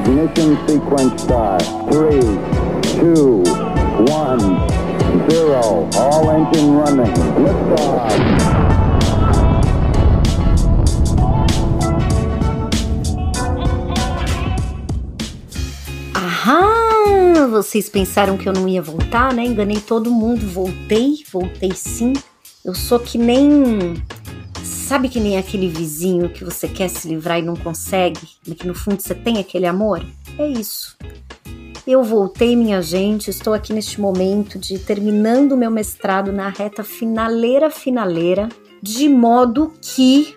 Ignition sequence start. Three, two, one, zero. All engine running. Liftoff. Aham! Vocês pensaram que eu não ia voltar, né? Enganei todo mundo. Voltei, voltei sim. Eu sou que nem. Sabe que nem aquele vizinho que você quer se livrar e não consegue, mas que no fundo você tem aquele amor? É isso. Eu voltei, minha gente, estou aqui neste momento de terminando meu mestrado na reta finaleira finaleira, de modo que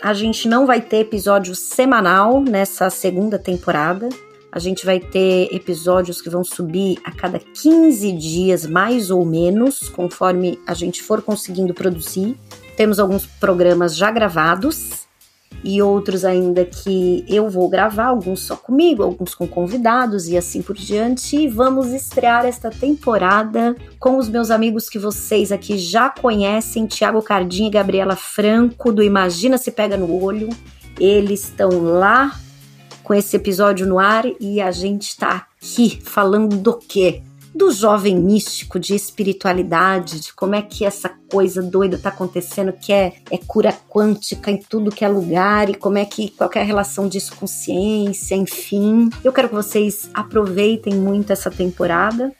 a gente não vai ter episódio semanal nessa segunda temporada. A gente vai ter episódios que vão subir a cada 15 dias, mais ou menos, conforme a gente for conseguindo produzir. Temos alguns programas já gravados e outros ainda que eu vou gravar, alguns só comigo, alguns com convidados e assim por diante. E vamos estrear esta temporada com os meus amigos que vocês aqui já conhecem, Tiago Cardinha e Gabriela Franco, do Imagina Se Pega no Olho. Eles estão lá com esse episódio no ar e a gente está aqui falando do quê? Do jovem místico, de espiritualidade, de como é que essa coisa doida tá acontecendo, que é, é cura quântica em tudo que é lugar, e como é que qualquer relação disso com ciência, enfim. Eu quero que vocês aproveitem muito essa temporada.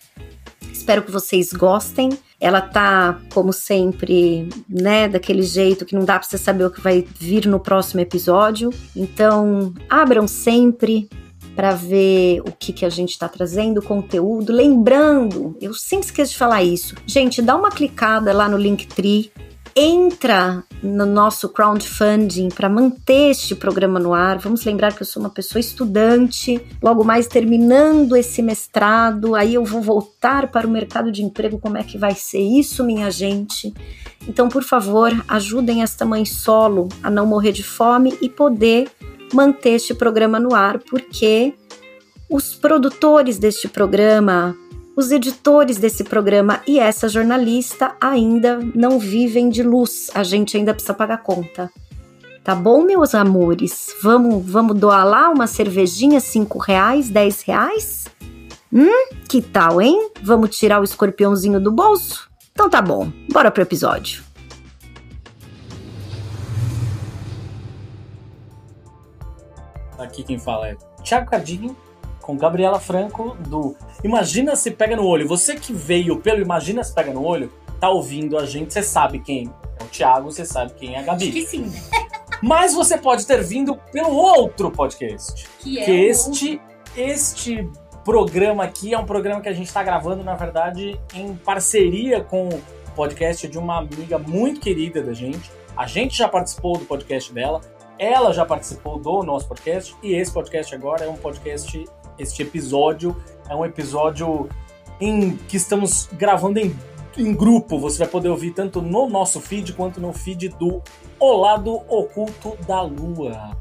Espero que vocês gostem. Ela tá, como sempre, né, daquele jeito que não dá para você saber o que vai vir no próximo episódio. Então, abram sempre para ver o que, que a gente está trazendo, conteúdo. Lembrando, eu sempre esqueço de falar isso. Gente, dá uma clicada lá no Linktree entra no nosso crowdfunding para manter este programa no ar. Vamos lembrar que eu sou uma pessoa estudante, logo mais terminando esse mestrado, aí eu vou voltar para o mercado de emprego. Como é que vai ser isso, minha gente? Então, por favor, ajudem esta mãe solo a não morrer de fome e poder manter este programa no ar, porque os produtores deste programa, os editores desse programa e essa jornalista ainda não vivem de luz. A gente ainda precisa pagar conta. Tá bom, meus amores? Vamos, vamos doar lá uma cervejinha, cinco reais, dez reais? Hum, que tal, hein? Vamos tirar o escorpiãozinho do bolso? Então tá bom, bora pro episódio. Aqui quem fala é Thiago Cardinho, com Gabriela Franco, do Imagina se Pega no Olho. Você que veio pelo Imagina se Pega no Olho, tá ouvindo a gente, você sabe quem é o Thiago, você sabe quem é a Gabi. Acho que sim. Mas você pode ter vindo pelo outro podcast. Que é que o- este, este programa aqui é um programa que a gente está gravando, na verdade, em parceria com o podcast de uma amiga muito querida da gente. A gente já participou do podcast dela, ela já participou do nosso podcast, e esse podcast agora é um podcast, este episódio é um episódio em que estamos gravando em, em grupo. Você vai poder ouvir tanto no nosso feed quanto no feed do O Lado Oculto da Lua.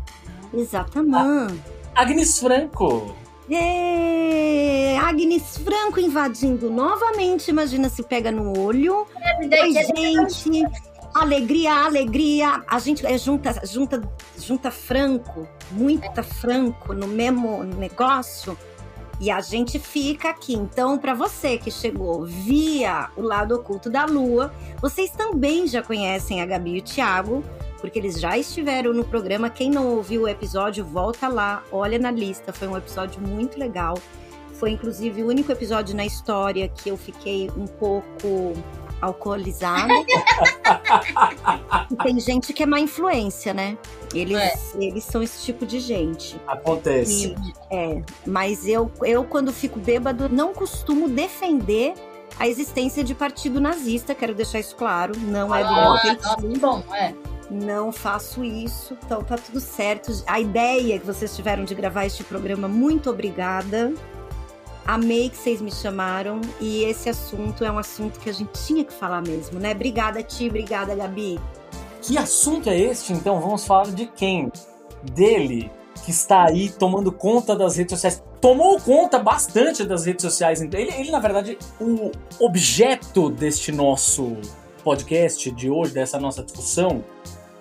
Exatamente. Agnes Franco. Ê, Agnes Franco invadindo novamente. Imagina se pega no olho. Oi, gente. Alegria, alegria. A gente é junta, junta, junta Franco, muita Franco no mesmo negócio. E a gente fica aqui. Então, para você que chegou via o lado oculto da Lua, vocês também já conhecem a Gabi e o Thiago, porque eles já estiveram no programa. Quem não ouviu o episódio, volta lá, olha na lista. Foi um episódio muito legal. Foi inclusive o único episódio na história que eu fiquei um pouco alcoolizada. E tem gente que é má influência, né? Eles, É. eles são esse tipo de gente. Acontece. E- é, mas eu, eu, quando fico bêbado, não costumo defender a existência de partido nazista, quero deixar isso claro. Não é do meu Ah, nossa, que bom, é. Não faço isso, então tá tudo certo. A ideia que vocês tiveram de gravar este programa, muito obrigada. Amei que vocês me chamaram e esse assunto é um assunto que a gente tinha que falar mesmo, né? Obrigada, Ti, obrigada, Gabi. Que assunto é este, então? Vamos falar de quem? Dele, que está aí tomando conta das redes sociais. Tomou conta bastante das redes sociais. então. Ele, ele na verdade, o objeto deste nosso podcast de hoje, dessa nossa discussão,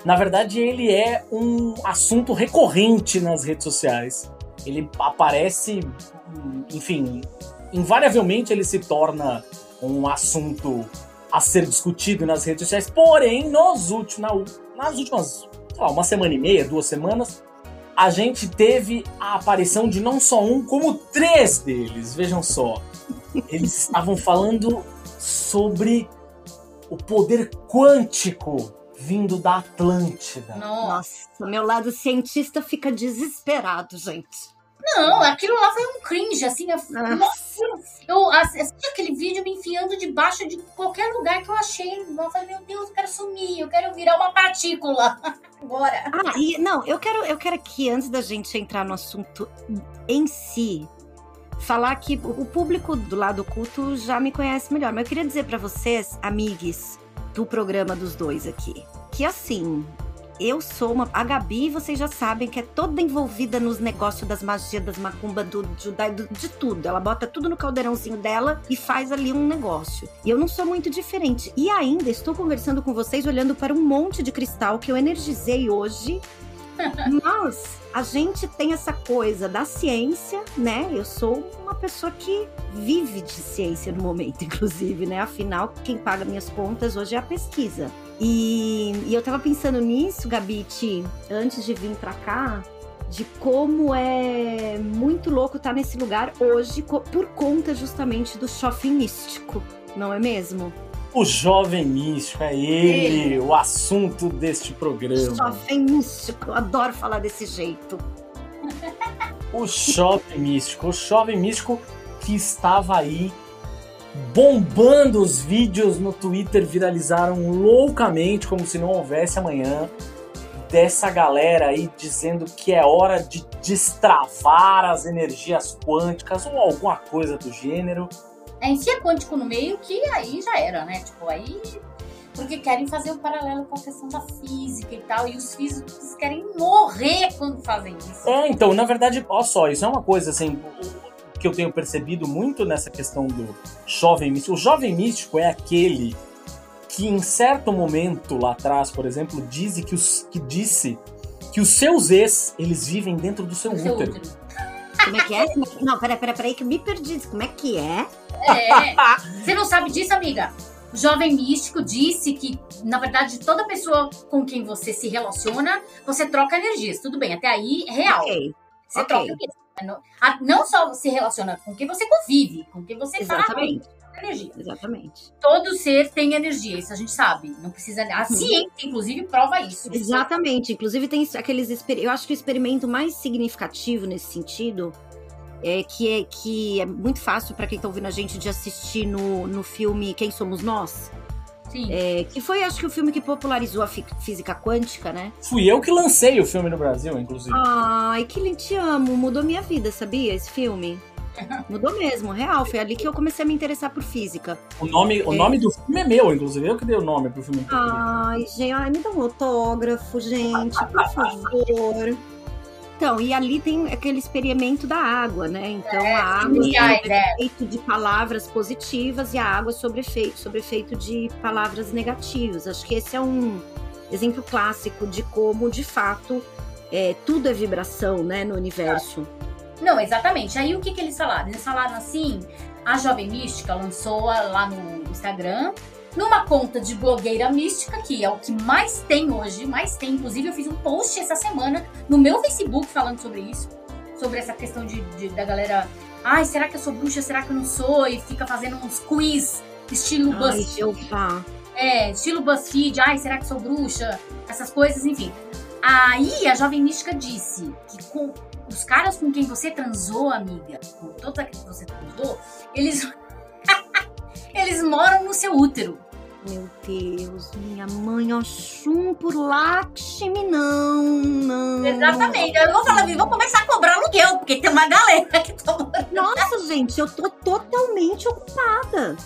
na verdade, ele é um assunto recorrente nas redes sociais. ele aparece, enfim, invariavelmente ele se torna um assunto a ser discutido nas redes sociais. Porém, nos últimos, nas últimas, lá, uma semana e meia, duas semanas, a gente teve a aparição de não só um, como três deles. Vejam só. Eles estavam falando sobre o poder quântico vindo da Atlântida. Nossa, meu lado cientista fica desesperado, gente. Não, aquilo lá foi um cringe, assim. Eu, nossa. eu assisti aquele vídeo me enfiando debaixo de qualquer lugar que eu achei. Eu falei, meu Deus, eu quero sumir, eu quero virar uma partícula. Agora. Ah, e não, eu quero, eu quero aqui, antes da gente entrar no assunto em si, falar que o público do lado oculto já me conhece melhor. Mas eu queria dizer para vocês, amigos do programa dos dois aqui, que assim, eu sou uma. A Gabi, vocês já sabem que é toda envolvida nos negócios das magias, das macumba, do, do, de tudo. Ela bota tudo no caldeirãozinho dela e faz ali um negócio. E eu não sou muito diferente. E ainda estou conversando com vocês olhando para um monte de cristal que eu energizei hoje. Mas a gente tem essa coisa da ciência, né? Eu sou uma pessoa que vive de ciência no momento, inclusive, né? Afinal, quem paga minhas contas hoje é a pesquisa. E, e eu tava pensando nisso, Gabite, antes de vir pra cá, de como é muito louco estar tá nesse lugar hoje por conta justamente do shopping místico, não é mesmo? O jovem místico, é ele, ele. o assunto deste programa. Jovem místico, eu adoro falar desse jeito. O jovem místico, o jovem místico que estava aí bombando os vídeos no Twitter, viralizaram loucamente, como se não houvesse amanhã, dessa galera aí dizendo que é hora de destravar as energias quânticas ou alguma coisa do gênero. É, em si é quântico no meio que aí já era, né? Tipo, aí. Porque querem fazer o um paralelo com a questão da física e tal, e os físicos querem morrer quando fazem isso. É, então, na verdade, olha só, isso é uma coisa assim que eu tenho percebido muito nessa questão do jovem místico. O jovem místico é aquele que em certo momento lá atrás, por exemplo, disse que, os, que disse que os seus ex, eles vivem dentro do seu útero. útero. Como é que é? Não, peraí, peraí, peraí, que eu me perdi. Como é que é? É. Você não sabe disso, amiga? O jovem místico disse que, na verdade, toda pessoa com quem você se relaciona, você troca energias. Tudo bem, até aí é real. Okay. Você okay. troca energias. Não só se relaciona com quem você convive, com quem você Exatamente. fala. Energia. Exatamente. Todo ser tem energia, isso a gente sabe. Não precisa. A ciência, inclusive, prova isso. Exatamente. Inclusive, tem aqueles. Eu acho que o experimento mais significativo nesse sentido é que é, que é muito fácil para quem está ouvindo a gente de assistir no, no filme Quem Somos Nós Sim. É, que foi, acho que, o filme que popularizou a física quântica, né? Fui eu que lancei o filme no Brasil, inclusive. Ai, que te amo. Mudou minha vida, sabia? Esse filme. Mudou mesmo, real. Foi ali que eu comecei a me interessar por física. O nome, é. o nome do filme é meu, inclusive. Eu que dei o nome pro filme. Ai, gente, ai, me dá um autógrafo, gente, por favor. Então, e ali tem aquele experimento da água, né? Então, é, a água é né? efeito de palavras positivas e a água sobre efeito, sobre efeito de palavras negativas. Acho que esse é um exemplo clássico de como, de fato, é, tudo é vibração, né, no universo. Não, exatamente. Aí o que, que eles falaram? Eles falaram assim: a Jovem Mística lançou lá no Instagram numa conta de blogueira mística, que é o que mais tem hoje, mais tem. Inclusive, eu fiz um post essa semana no meu Facebook falando sobre isso, sobre essa questão de, de da galera. Ai, será que eu sou bruxa? Será que eu não sou? E fica fazendo uns quiz estilo BuzzFeed. É, estilo BuzzFeed. Ai, será que sou bruxa? Essas coisas, enfim. Aí a jovem mística disse que com os caras com quem você transou, amiga, com todos aqueles que você transou, eles eles moram no seu útero. Meu Deus, minha mãe Oxum por Lakshmi, não, não. Exatamente. Eu vou falar, vou começar a cobrar aluguel, porque tem uma galera que tá Nossa, gente, eu tô totalmente ocupada.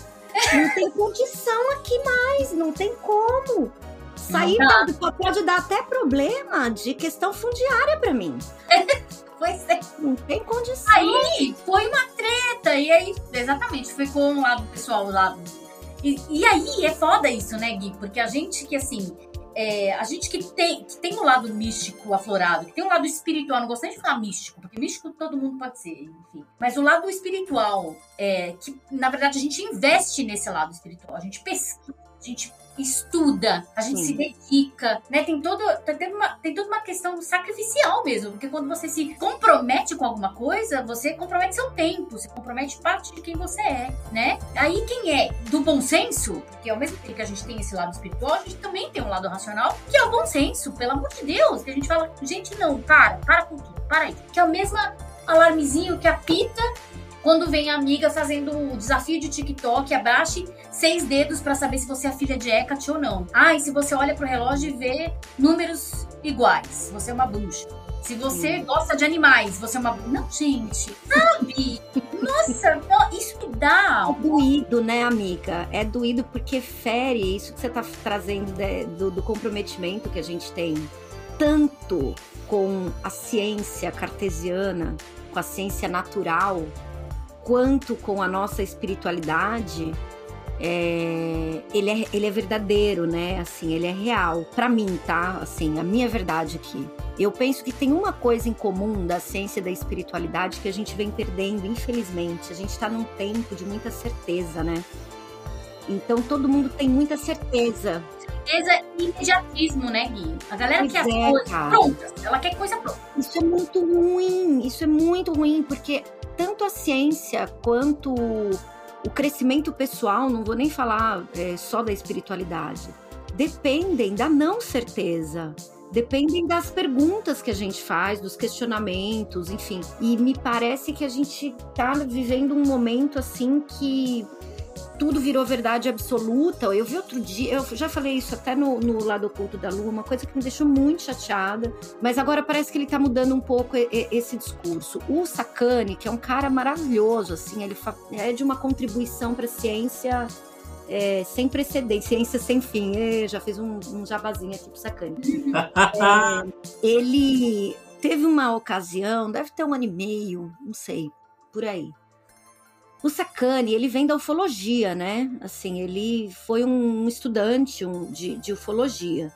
Não tem condição aqui mais, não tem como. Sair da, pode dar até problema de questão fundiária para mim. pois é. Não tem condição. Aí foi uma treta. E aí, exatamente, foi com o pessoal lá e, e aí é foda isso, né, Gui? Porque a gente que, assim, é, a gente que tem, que tem um lado místico aflorado, que tem um lado espiritual, não gosto nem de falar místico, porque místico todo mundo pode ser, enfim. Mas o lado espiritual, é, que na verdade a gente investe nesse lado espiritual, a gente pesquisa, a gente estuda, a gente Sim. se dedica, né? Tem, todo, tem, uma, tem toda uma questão sacrificial mesmo, porque quando você se compromete com alguma coisa, você compromete seu tempo, você compromete parte de quem você é, né? Aí quem é do bom senso, porque ao mesmo tempo que a gente tem esse lado espiritual, a gente também tem um lado racional, que é o bom senso, pelo amor de Deus, que a gente fala, gente, não, para, para com tudo, para aí. Que é o mesmo alarmezinho que apita quando vem a amiga fazendo o desafio de TikTok, abrace seis dedos para saber se você é filha de Hecate ou não. Ah, e se você olha pro relógio e vê números iguais, você é uma bruxa. Se você gosta de animais, você é uma. Não, gente, sabe? Nossa, não, isso me dá. É doído, né, amiga? É doído porque fere isso que você tá trazendo de, do, do comprometimento que a gente tem tanto com a ciência cartesiana, com a ciência natural, quanto com a nossa espiritualidade, é, ele, é, ele é verdadeiro, né? Assim, ele é real. Para mim, tá? Assim, a minha verdade aqui. Eu penso que tem uma coisa em comum da ciência e da espiritualidade que a gente vem perdendo, infelizmente. A gente tá num tempo de muita certeza, né? Então todo mundo tem muita certeza. Certeza e imediatismo, né, Gui? A galera pois quer é, as coisas cara. prontas. Ela quer coisa pronta. Isso é muito ruim. Isso é muito ruim, porque tanto a ciência quanto o crescimento pessoal, não vou nem falar é, só da espiritualidade, dependem da não certeza. Dependem das perguntas que a gente faz, dos questionamentos, enfim. E me parece que a gente está vivendo um momento assim que tudo virou verdade absoluta. Eu vi outro dia, eu já falei isso até no, no lado oculto da lua, uma coisa que me deixou muito chateada, mas agora parece que ele tá mudando um pouco esse discurso. O Sakane, que é um cara maravilhoso, assim, ele é de uma contribuição para a ciência é, sem precedente, ciência sem fim. Eu já fiz um, um jabazinho aqui pro Sakane. é, ele teve uma ocasião, deve ter um ano e meio, não sei, por aí o Sakane, ele vem da ufologia, né? Assim, ele foi um estudante de, de ufologia,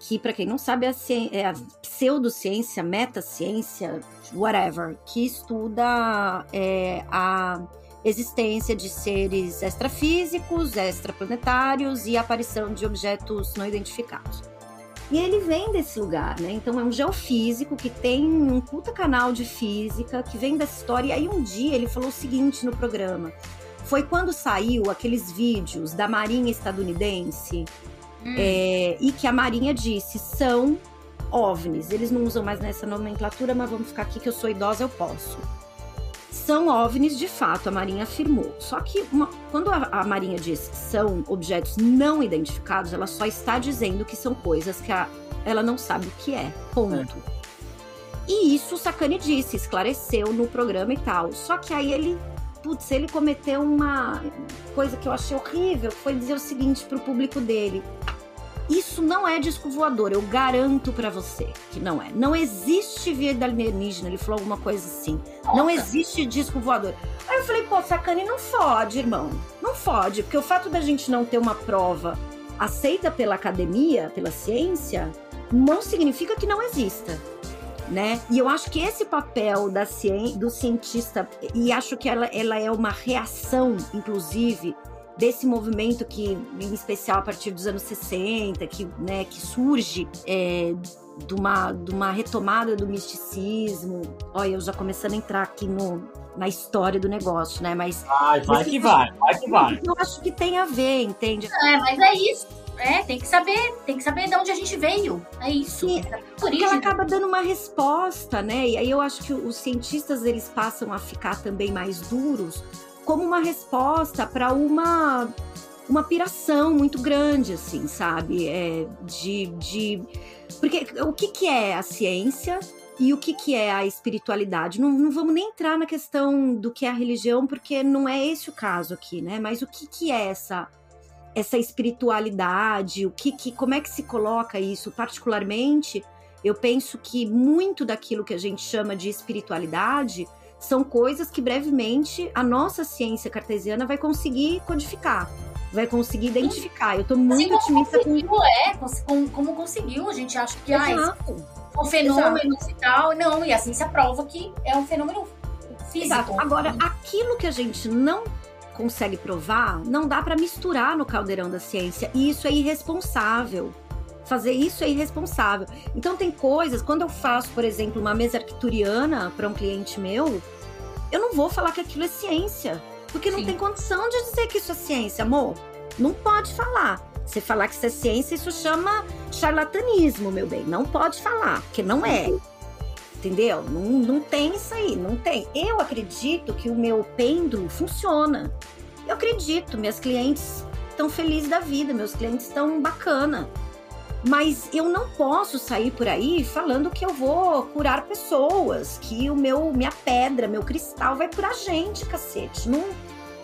que, para quem não sabe, é a, é a pseudociência, metaciência, whatever, que estuda é, a existência de seres extrafísicos, extraplanetários e aparição de objetos não identificados. E ele vem desse lugar, né? Então é um geofísico que tem um puta canal de física, que vem dessa história. E aí um dia ele falou o seguinte no programa. Foi quando saiu aqueles vídeos da Marinha estadunidense hum. é, e que a Marinha disse são OVNIs. Eles não usam mais nessa nomenclatura, mas vamos ficar aqui que eu sou idosa, eu posso são OVNIs de fato, a Marinha afirmou. Só que uma, quando a, a, Marinha diz são objetos não identificados, ela só está dizendo que são coisas que a, ela não sabe o que é. Ponto. É. E isso o Sacani disse, esclareceu no programa e tal. Só que aí ele, putz, ele cometeu uma coisa que eu achei horrível, foi dizer o seguinte para o público dele: isso não é disco voador, eu garanto para você que não é. Não existe vida alienígena, ele falou alguma coisa assim. Nossa. Não existe disco voador. Aí eu falei, pô, sacane, não fode, irmão. Não fode, porque o fato da gente não ter uma prova aceita pela academia, pela ciência, não significa que não exista. Né? E eu acho que esse papel da ciência, do cientista, e acho que ela, ela é uma reação, inclusive, desse movimento que, em especial a partir dos anos 60, que, né, que surge é, de, uma, de uma retomada do misticismo. Olha, eu já começando a entrar aqui no, na história do negócio, né? Mas. Vai, vai que vai, vai que vai. Eu acho que tem a ver, entende? É, mas é isso. É, tem que saber, tem que saber de onde a gente veio. É isso. E, por isso ela acaba dando uma resposta, né? E aí eu acho que os cientistas eles passam a ficar também mais duros como uma resposta para uma uma piração muito grande, assim, sabe? É, de, de... Porque o que, que é a ciência e o que, que é a espiritualidade? Não, não vamos nem entrar na questão do que é a religião, porque não é esse o caso aqui, né? Mas o que, que é essa essa espiritualidade? O que, que como é que se coloca isso? Particularmente, eu penso que muito daquilo que a gente chama de espiritualidade são coisas que brevemente a nossa ciência cartesiana vai conseguir codificar. vai conseguir identificar. Eu tô muito assim, otimista com conseguiu, é, como, como conseguiu, a gente acha que ah, Exato. são fenômenos e tal. Não, e assim se aprova que é um fenômeno físico. Exato. Agora, aquilo que a gente não consegue provar, não dá para misturar no caldeirão da ciência. E isso é irresponsável. Fazer isso é irresponsável. Então, tem coisas, quando eu faço, por exemplo, uma mesa arcturiana para um cliente meu, eu não vou falar que aquilo é ciência. Porque não Sim. tem condição de dizer que isso é ciência, amor. Não pode falar. Você falar que isso é ciência, isso chama charlatanismo, meu bem. Não pode falar, porque não é. Entendeu? Não, não tem isso aí, não tem. Eu acredito que o meu pêndulo funciona. Eu acredito, minhas clientes estão felizes da vida, meus clientes estão bacana. Mas eu não posso sair por aí falando que eu vou curar pessoas, que o meu minha pedra, meu cristal vai curar gente, cacete. Não,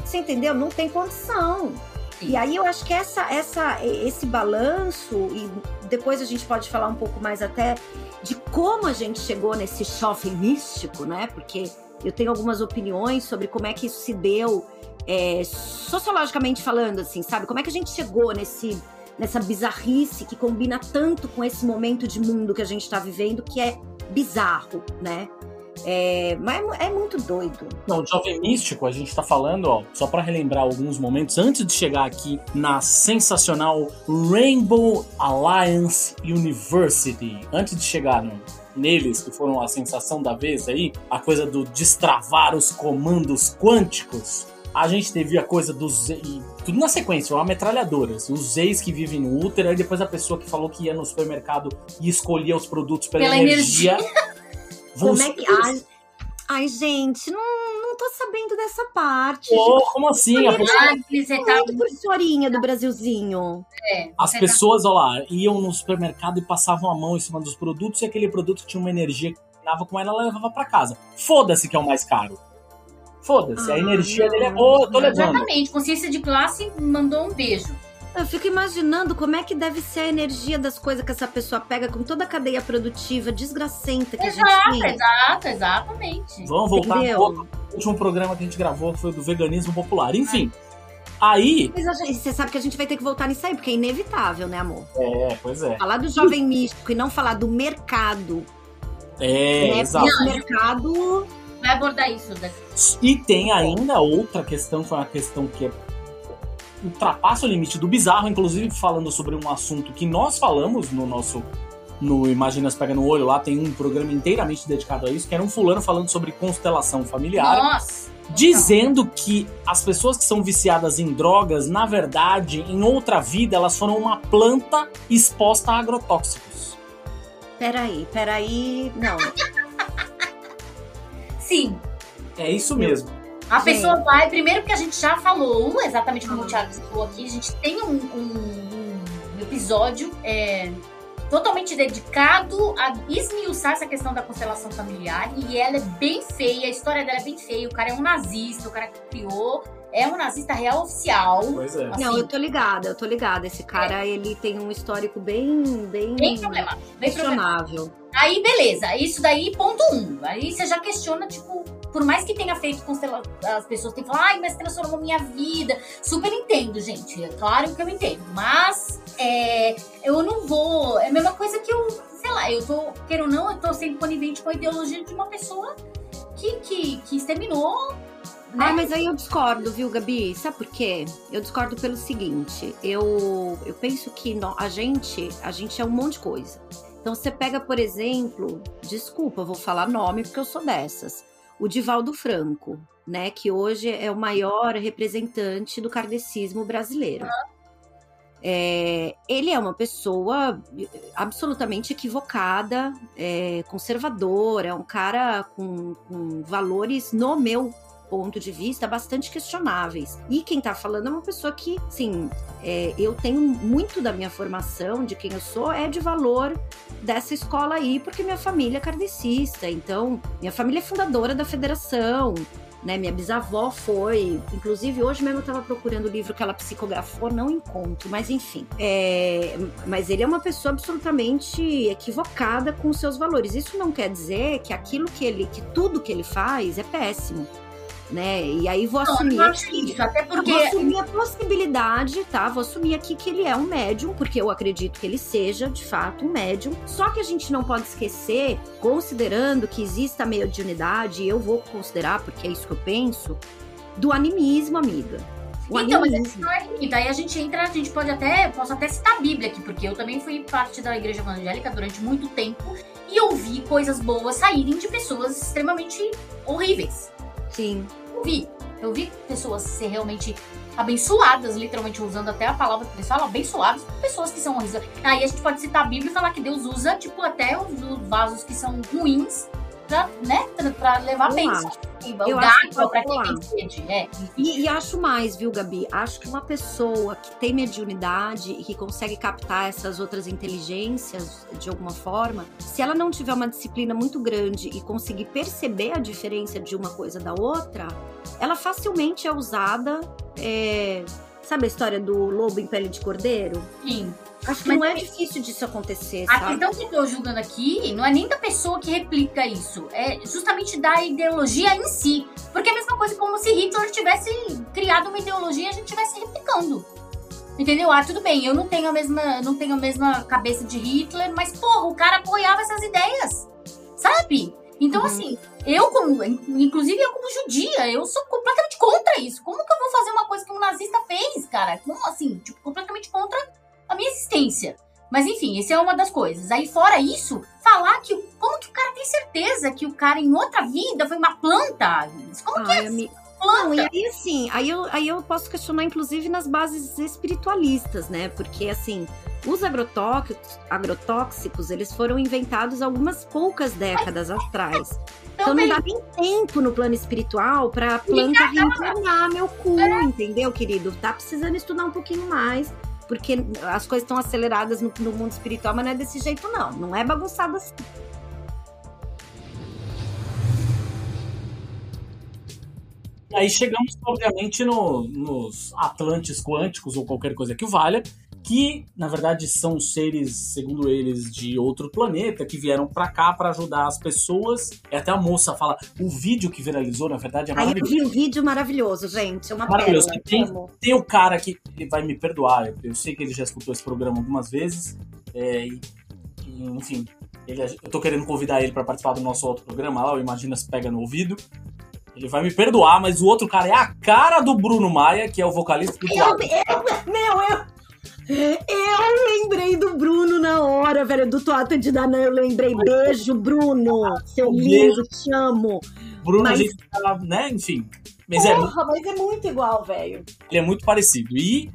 você entendeu? Não tem condição. E aí eu acho que essa, essa, esse balanço, e depois a gente pode falar um pouco mais até de como a gente chegou nesse shopping místico, né? Porque eu tenho algumas opiniões sobre como é que isso se deu, é, sociologicamente falando, assim, sabe? Como é que a gente chegou nesse, nessa bizarrice que combina tanto com esse momento de mundo que a gente está vivendo, que é bizarro, né? É, mas é é muito doido. Não, o Jovem Místico, a gente tá falando, ó, só pra relembrar alguns momentos, antes de chegar aqui na sensacional Rainbow Alliance University, antes de chegar no- neles, que foram a sensação da vez aí, a coisa do destravar os comandos quânticos, a gente teve a coisa dos. e Tudo na sequência, uma metralhadoras. Os ex que vivem no útero, aí depois a pessoa que falou que ia no supermercado e escolhia os produtos pela, Pela energia. Vão Como é que. Ai, ai, gente, não, não tô sabendo dessa parte. Pô, como assim? A pessoa por do Brasilzinho. É, As você pessoas, ó lá, iam no supermercado e passavam a mão em cima dos produtos e aquele produto tinha uma energia que combinava com ela, ela levava pra casa. Foda-se que é o mais caro. Foda-se, a Ah, energia não, dele é boa, tô não. levando. Exatamente, consciência de classe mandou um beijo. Eu fico imaginando como é que deve ser a energia das coisas que essa pessoa pega com toda a cadeia produtiva desgracenta que a gente tem. Exato, exatamente. Vamos voltar Entendeu? no outro- último programa que a gente gravou, que foi do veganismo popular. Enfim, aí. Mas a gente- você sabe que a gente vai ter que voltar nisso aí, porque é inevitável, né, amor? É, pois é. Falar do jovem místico e não falar do mercado. É, né? exato. Porque esse mercado. Vai abordar isso daqui. E tem ainda outra questão, que foi uma questão que é ultrapassa o limite do bizarro, inclusive falando sobre um assunto que nós falamos no nosso no Imaginas Pega no Olho, lá tem um programa inteiramente dedicado a isso, que era um fulano falando sobre constelação familiar, Nossa. dizendo que as pessoas que são viciadas em drogas, na verdade, em outra vida, elas foram uma planta exposta a agrotóxicos. Peraí, peraí. Não. Sim, É isso mesmo. a Gente. pessoa vai. Primeiro que a gente já falou, exatamente como o Thiago citou aqui, a gente tem um, um- um episódio é, totalmente dedicado a esmiuçar essa questão da constelação familiar. E ela é bem feia, a história dela é bem feia. O cara é um nazista, o cara que criou é um nazista real oficial. Pois é. Assim, Não, eu tô ligada, eu tô ligada. Esse cara, ele tem um histórico bem, bem, Bem problemático. Bem problemático. Aí, beleza. Isso daí, ponto um. Aí você já questiona, tipo, por mais que tenha feito constelação, as pessoas têm que falar, ai, mas transformou minha vida. Super entendo, gente. É claro que eu entendo. Mas é, eu não vou. É a mesma coisa que eu, sei lá, eu tô, quero ou não, eu tô sendo conivente com a ideologia de uma pessoa que, que, que exterminou. Né? Ah, mas aí eu discordo, viu, Gabi? Sabe por quê? Eu discordo pelo seguinte. Eu, eu penso que a gente, a gente é um monte de coisa. Então você pega, por exemplo, desculpa, vou falar nome porque eu sou dessas. O Divaldo Franco, né, que hoje é o maior representante do kardecismo brasileiro. É, ele é uma pessoa absolutamente equivocada, é, conservadora, é um cara com, com valores, no meu ponto de vista, bastante questionáveis. E quem tá falando é uma pessoa que, sim, é, eu tenho muito da minha formação, de quem eu sou, é de valor dessa escola aí, porque minha família é kardecista, então, minha família é fundadora da federação, né? Minha bisavó foi. Inclusive, hoje mesmo eu tava procurando o livro que ela psicografou, não encontro, mas enfim. É, mas ele é uma pessoa absolutamente equivocada com seus valores. Isso não quer dizer que aquilo que ele. que tudo que ele faz é péssimo. Né? E aí vou Não, assumir aqui. isso, até porque. Vou assumir a possibilidade, tá? Vou assumir aqui que ele é um médium, porque eu acredito que ele seja, de fato, um médium. Só que a gente não pode esquecer, considerando que exista a mediunidade, e eu vou considerar, porque é isso que eu penso, do animismo, amiga. O Então, mas animismo. esse não é limite. Aí a gente entra, a gente pode até, posso até citar a Bíblia aqui, porque eu também fui parte da igreja evangélica durante muito tempo e eu vi coisas boas saírem de pessoas extremamente horríveis. Sim. Eu vi. Eu vi pessoas ser realmente abençoadas, literalmente usando até a palavra que eles falam, abençoadas pessoas que são horríveis. Aí a gente pode citar a Bíblia e falar que Deus usa, tipo, até os, os vasos que são ruins pra, né, pra- pra levar. Eu O gato pra quem tem sede. É. E, e acho mais, viu, Gabi? Acho que uma pessoa que tem mediunidade e que consegue captar essas outras inteligências de alguma forma, se ela não tiver uma disciplina muito grande e conseguir perceber a diferença de uma coisa da outra, ela facilmente é usada. é, Sabe a história do lobo em pele de cordeiro? Enfim. Acho que Mas não é difícil disso acontecer, A sabe? questão que eu tô julgando aqui não é nem da pessoa que replica isso, é justamente da ideologia em si. Porque é a mesma coisa como se Hitler tivesse criado uma ideologia e a gente estivesse replicando. Entendeu? Ah, tudo bem, eu não tenho a mesma, não tenho a mesma cabeça de Hitler, mas porra, o cara apoiava essas ideias. Sabe? Então, Uhum. assim, eu como, inclusive eu como judia, eu sou completamente contra isso. Como que eu vou fazer uma coisa que um nazista fez, cara? Como assim? Tipo, completamente contra a minha existência. Mas enfim, essa é uma das coisas. Aí, fora isso, falar que. Como que o cara tem certeza que o cara em outra vida foi uma planta? Como que é planta? Não, e aí assim, aí eu, aí eu posso questionar, inclusive, nas bases espiritualistas, né? Porque assim, os agrotóxicos, agrotóxicos eles foram inventados algumas poucas décadas atrás. Então não Também. dá nem tempo no plano espiritual pra planta reencarnar meu cu, entendeu, querido? Tá precisando estudar um pouquinho mais. Porque as coisas estão aceleradas no, no mundo espiritual, mas não é desse jeito, não. Não é bagunçado assim. E aí chegamos, obviamente, no- nos Atlantes quânticos ou qualquer coisa que o valha, que na verdade são seres, segundo eles, de outro planeta que vieram pra cá pra ajudar as pessoas. E até a moça fala, o vídeo que viralizou, na verdade, é Aí eu maravilhoso. vi um vídeo maravilhoso, gente. É uma Maravilhoso. pérola. Tem-. Tem o cara que ele vai me perdoar, eu- sei que ele já escutou esse programa algumas vezes, é, e, e, enfim, ele- eu tô querendo convidar ele pra participar do nosso outro programa lá, o Imagina se pega no ouvido. Ele vai me perdoar, mas o outro cara é a cara do Bruno Maia, que é o vocalista do Eu, eu, meu, eu, eu lembrei do Bruno na hora, velho, do Toata de Danã, eu lembrei. Beijo, Bruno, seu lindo, te amo. Bruno, mas- a gente tá, né, enfim. Mas é, Porra, mas é muito igual, velho. ele é muito parecido. E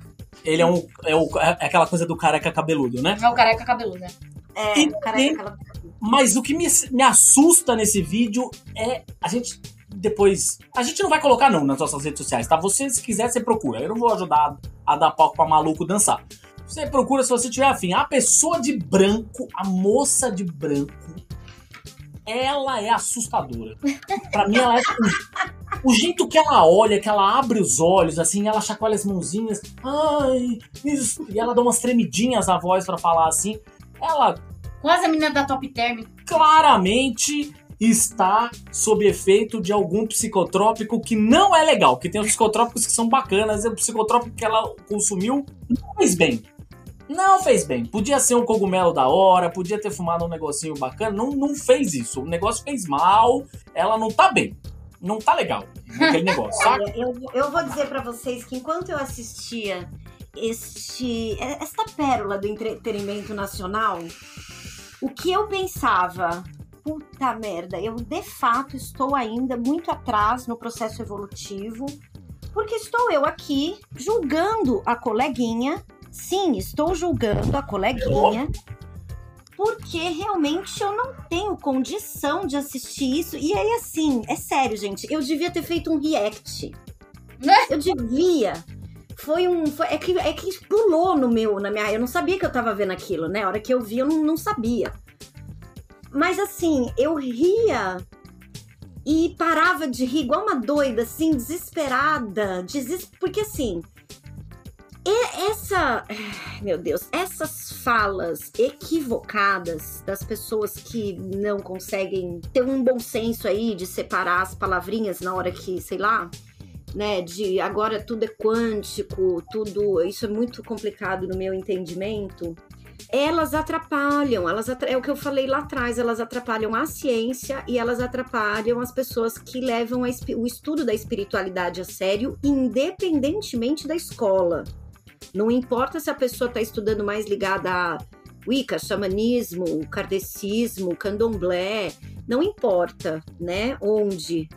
ele é, um, é, o- é aquela coisa do careca cabeludo, né? É o careca cabeludo, né? É, E o cara tem- é aquela... Mas o que me, me assusta nesse vídeo é a gente depois. A gente não vai colocar, não, nas nossas redes sociais, tá? Você, se quiser, você procura. Eu não vou ajudar a, a dar palco pra maluco dançar. Você procura se você tiver afim. A pessoa de branco, a moça de branco, ela é assustadora. Pra mim, ela é. O jeito que ela olha, que ela abre os olhos, assim, ela chacoalha as mãozinhas. Ai, isso. E ela dá umas tremidinhas na voz pra falar assim. Ela Quase a menina da Top Term. claramente está sob efeito de algum psicotrópico que não é legal. Que tem os psicotrópicos que são bacanas, e o psicotrópico que ela consumiu não fez bem. Não fez bem. Podia ser um cogumelo da hora, podia ter fumado um negocinho bacana. Não, não fez isso. O negócio fez mal, ela não tá bem. Não tá legal aquele negócio? Olha, eu, eu vou dizer pra vocês que enquanto eu assistia este, esta pérola do entretenimento nacional, o que eu pensava, puta merda, eu de fato estou ainda muito atrás no processo evolutivo, porque estou eu aqui julgando a coleguinha. Sim, estou julgando a coleguinha. Porque realmente eu não tenho condição de assistir isso. E aí, assim, é sério, gente. Eu devia ter feito um react. Né? Eu devia. Foi um. foi- é, que, é que pulou no meu, na minha. Eu não sabia que eu tava vendo aquilo, né? A hora que eu vi, eu não, não sabia. Mas assim, eu ria e parava de rir igual uma doida, assim, desesperada. Deses... Porque assim. Essa, meu Deus, essas falas equivocadas das pessoas que não conseguem ter um bom senso aí de separar as palavrinhas na hora que, sei lá, né, de agora tudo é quântico, tudo, isso é muito complicado no meu entendimento elas atrapalham, elas é o que eu falei lá atrás, elas atrapalham a ciência e elas atrapalham as pessoas que levam o estudo da espiritualidade a sério, independentemente da escola. Não importa se a pessoa está estudando mais ligada a Wicca, xamanismo, kardecismo, candomblé, não importa, né, onde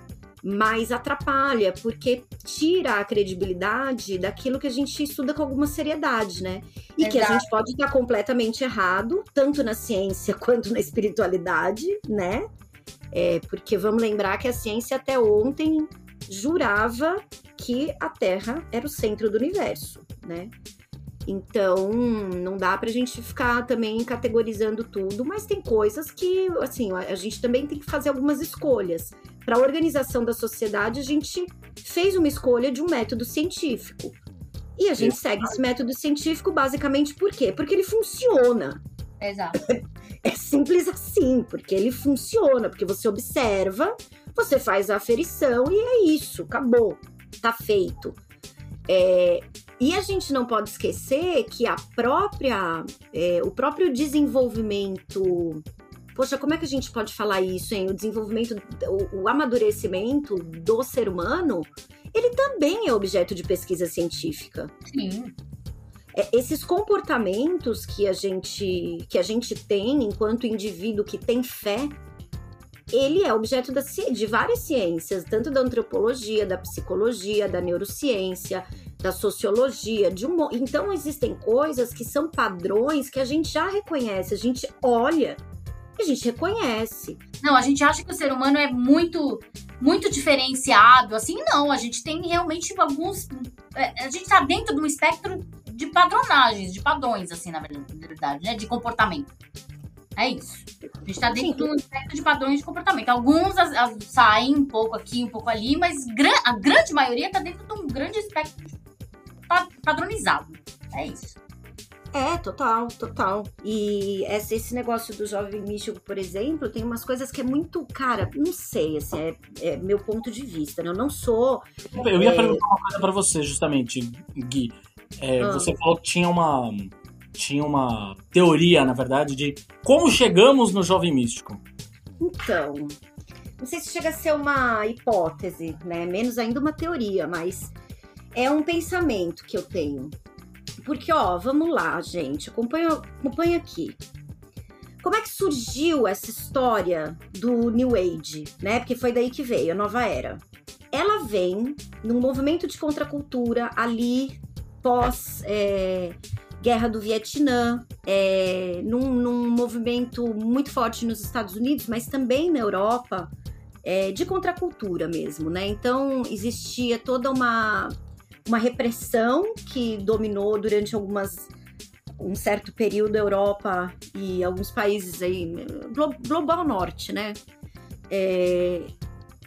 mas atrapalha, porque tira a credibilidade daquilo que a gente estuda com alguma seriedade, né? E Exato. que a gente pode estar completamente errado, tanto na ciência quanto na espiritualidade, né? É, porque vamos lembrar que a ciência até ontem jurava que a Terra era o centro do universo, né? Então, não dá pra gente ficar também categorizando tudo, mas tem coisas que, assim, a gente também tem que fazer algumas escolhas para a organização da sociedade, a gente fez uma escolha de um método científico. E a gente Exato. segue esse método científico basicamente por quê? Porque ele funciona. Exato. É simples assim, porque ele funciona, porque você observa, você faz a aferição e é isso, acabou, tá feito. É, e a gente não pode esquecer que a própria, é, o próprio desenvolvimento Poxa, como é que a gente pode falar isso, hein? O desenvolvimento, o, o amadurecimento do ser humano, ele também é objeto de pesquisa científica. Sim. É, esses comportamentos que a gente que a gente tem enquanto indivíduo que tem fé, ele é objeto da, de várias ciências, tanto da antropologia, da psicologia, da neurociência, da sociologia, de um, então existem coisas que são padrões que a gente já reconhece, a gente olha a gente reconhece. Não, a gente acha que o ser humano é muito muito diferenciado, assim, não. A gente tem realmente alguns. É, a gente tá dentro de um espectro de padronagens, de padrões, assim, na verdade, né? De comportamento. É isso. A gente tá dentro Sim. de um espectro de padrões de comportamento. Alguns as, as, saem um pouco aqui, um pouco ali, mas a grande maioria tá dentro de um grande espectro padronizado. É isso. É, total, total. E esse negócio do jovem místico, por exemplo, tem umas coisas que é muito, cara, não sei, assim, é, é meu ponto de vista, né? Eu não sou. Eu ia é... perguntar uma coisa pra você, justamente, Gui. É, ah. Você falou que tinha uma. Tinha uma teoria, na verdade, de como chegamos no jovem místico. Então, não sei se chega a ser uma hipótese, né? Menos ainda uma teoria, mas é um pensamento que eu tenho. Porque, ó, vamos lá, gente, acompanha, acompanha aqui. Como é que surgiu essa história do New Age, né? Porque foi daí que veio a nova era. Ela vem num movimento de contracultura ali pós é, guerra do Vietnã, é, num, num, movimento muito forte nos Estados Unidos, mas também na Europa, é, de contracultura mesmo, né? Então existia toda uma uma repressão que dominou durante algumas um certo período a Europa e alguns países aí global norte, né? É,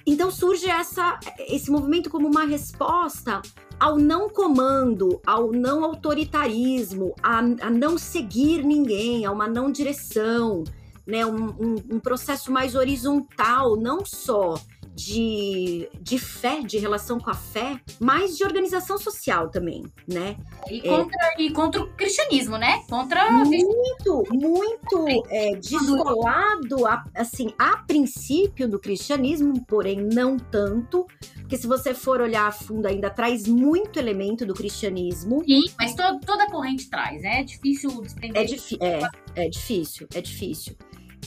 então surge essa, esse movimento como uma resposta ao não comando, ao não autoritarismo, a, a não seguir ninguém, a uma não direção, né? Um, um, um processo mais horizontal, não só de, de fé, de relação com a fé, mas de organização social também, né? E contra, é, e contra o cristianismo, né? Contra. Muito, muito é, descolado, a, assim, a princípio do cristianismo, porém não tanto, porque se você for olhar a fundo, ainda traz muito elemento do cristianismo. Sim, mas to, toda corrente traz, né? É difícil desprender. É, é, é difícil, é difícil.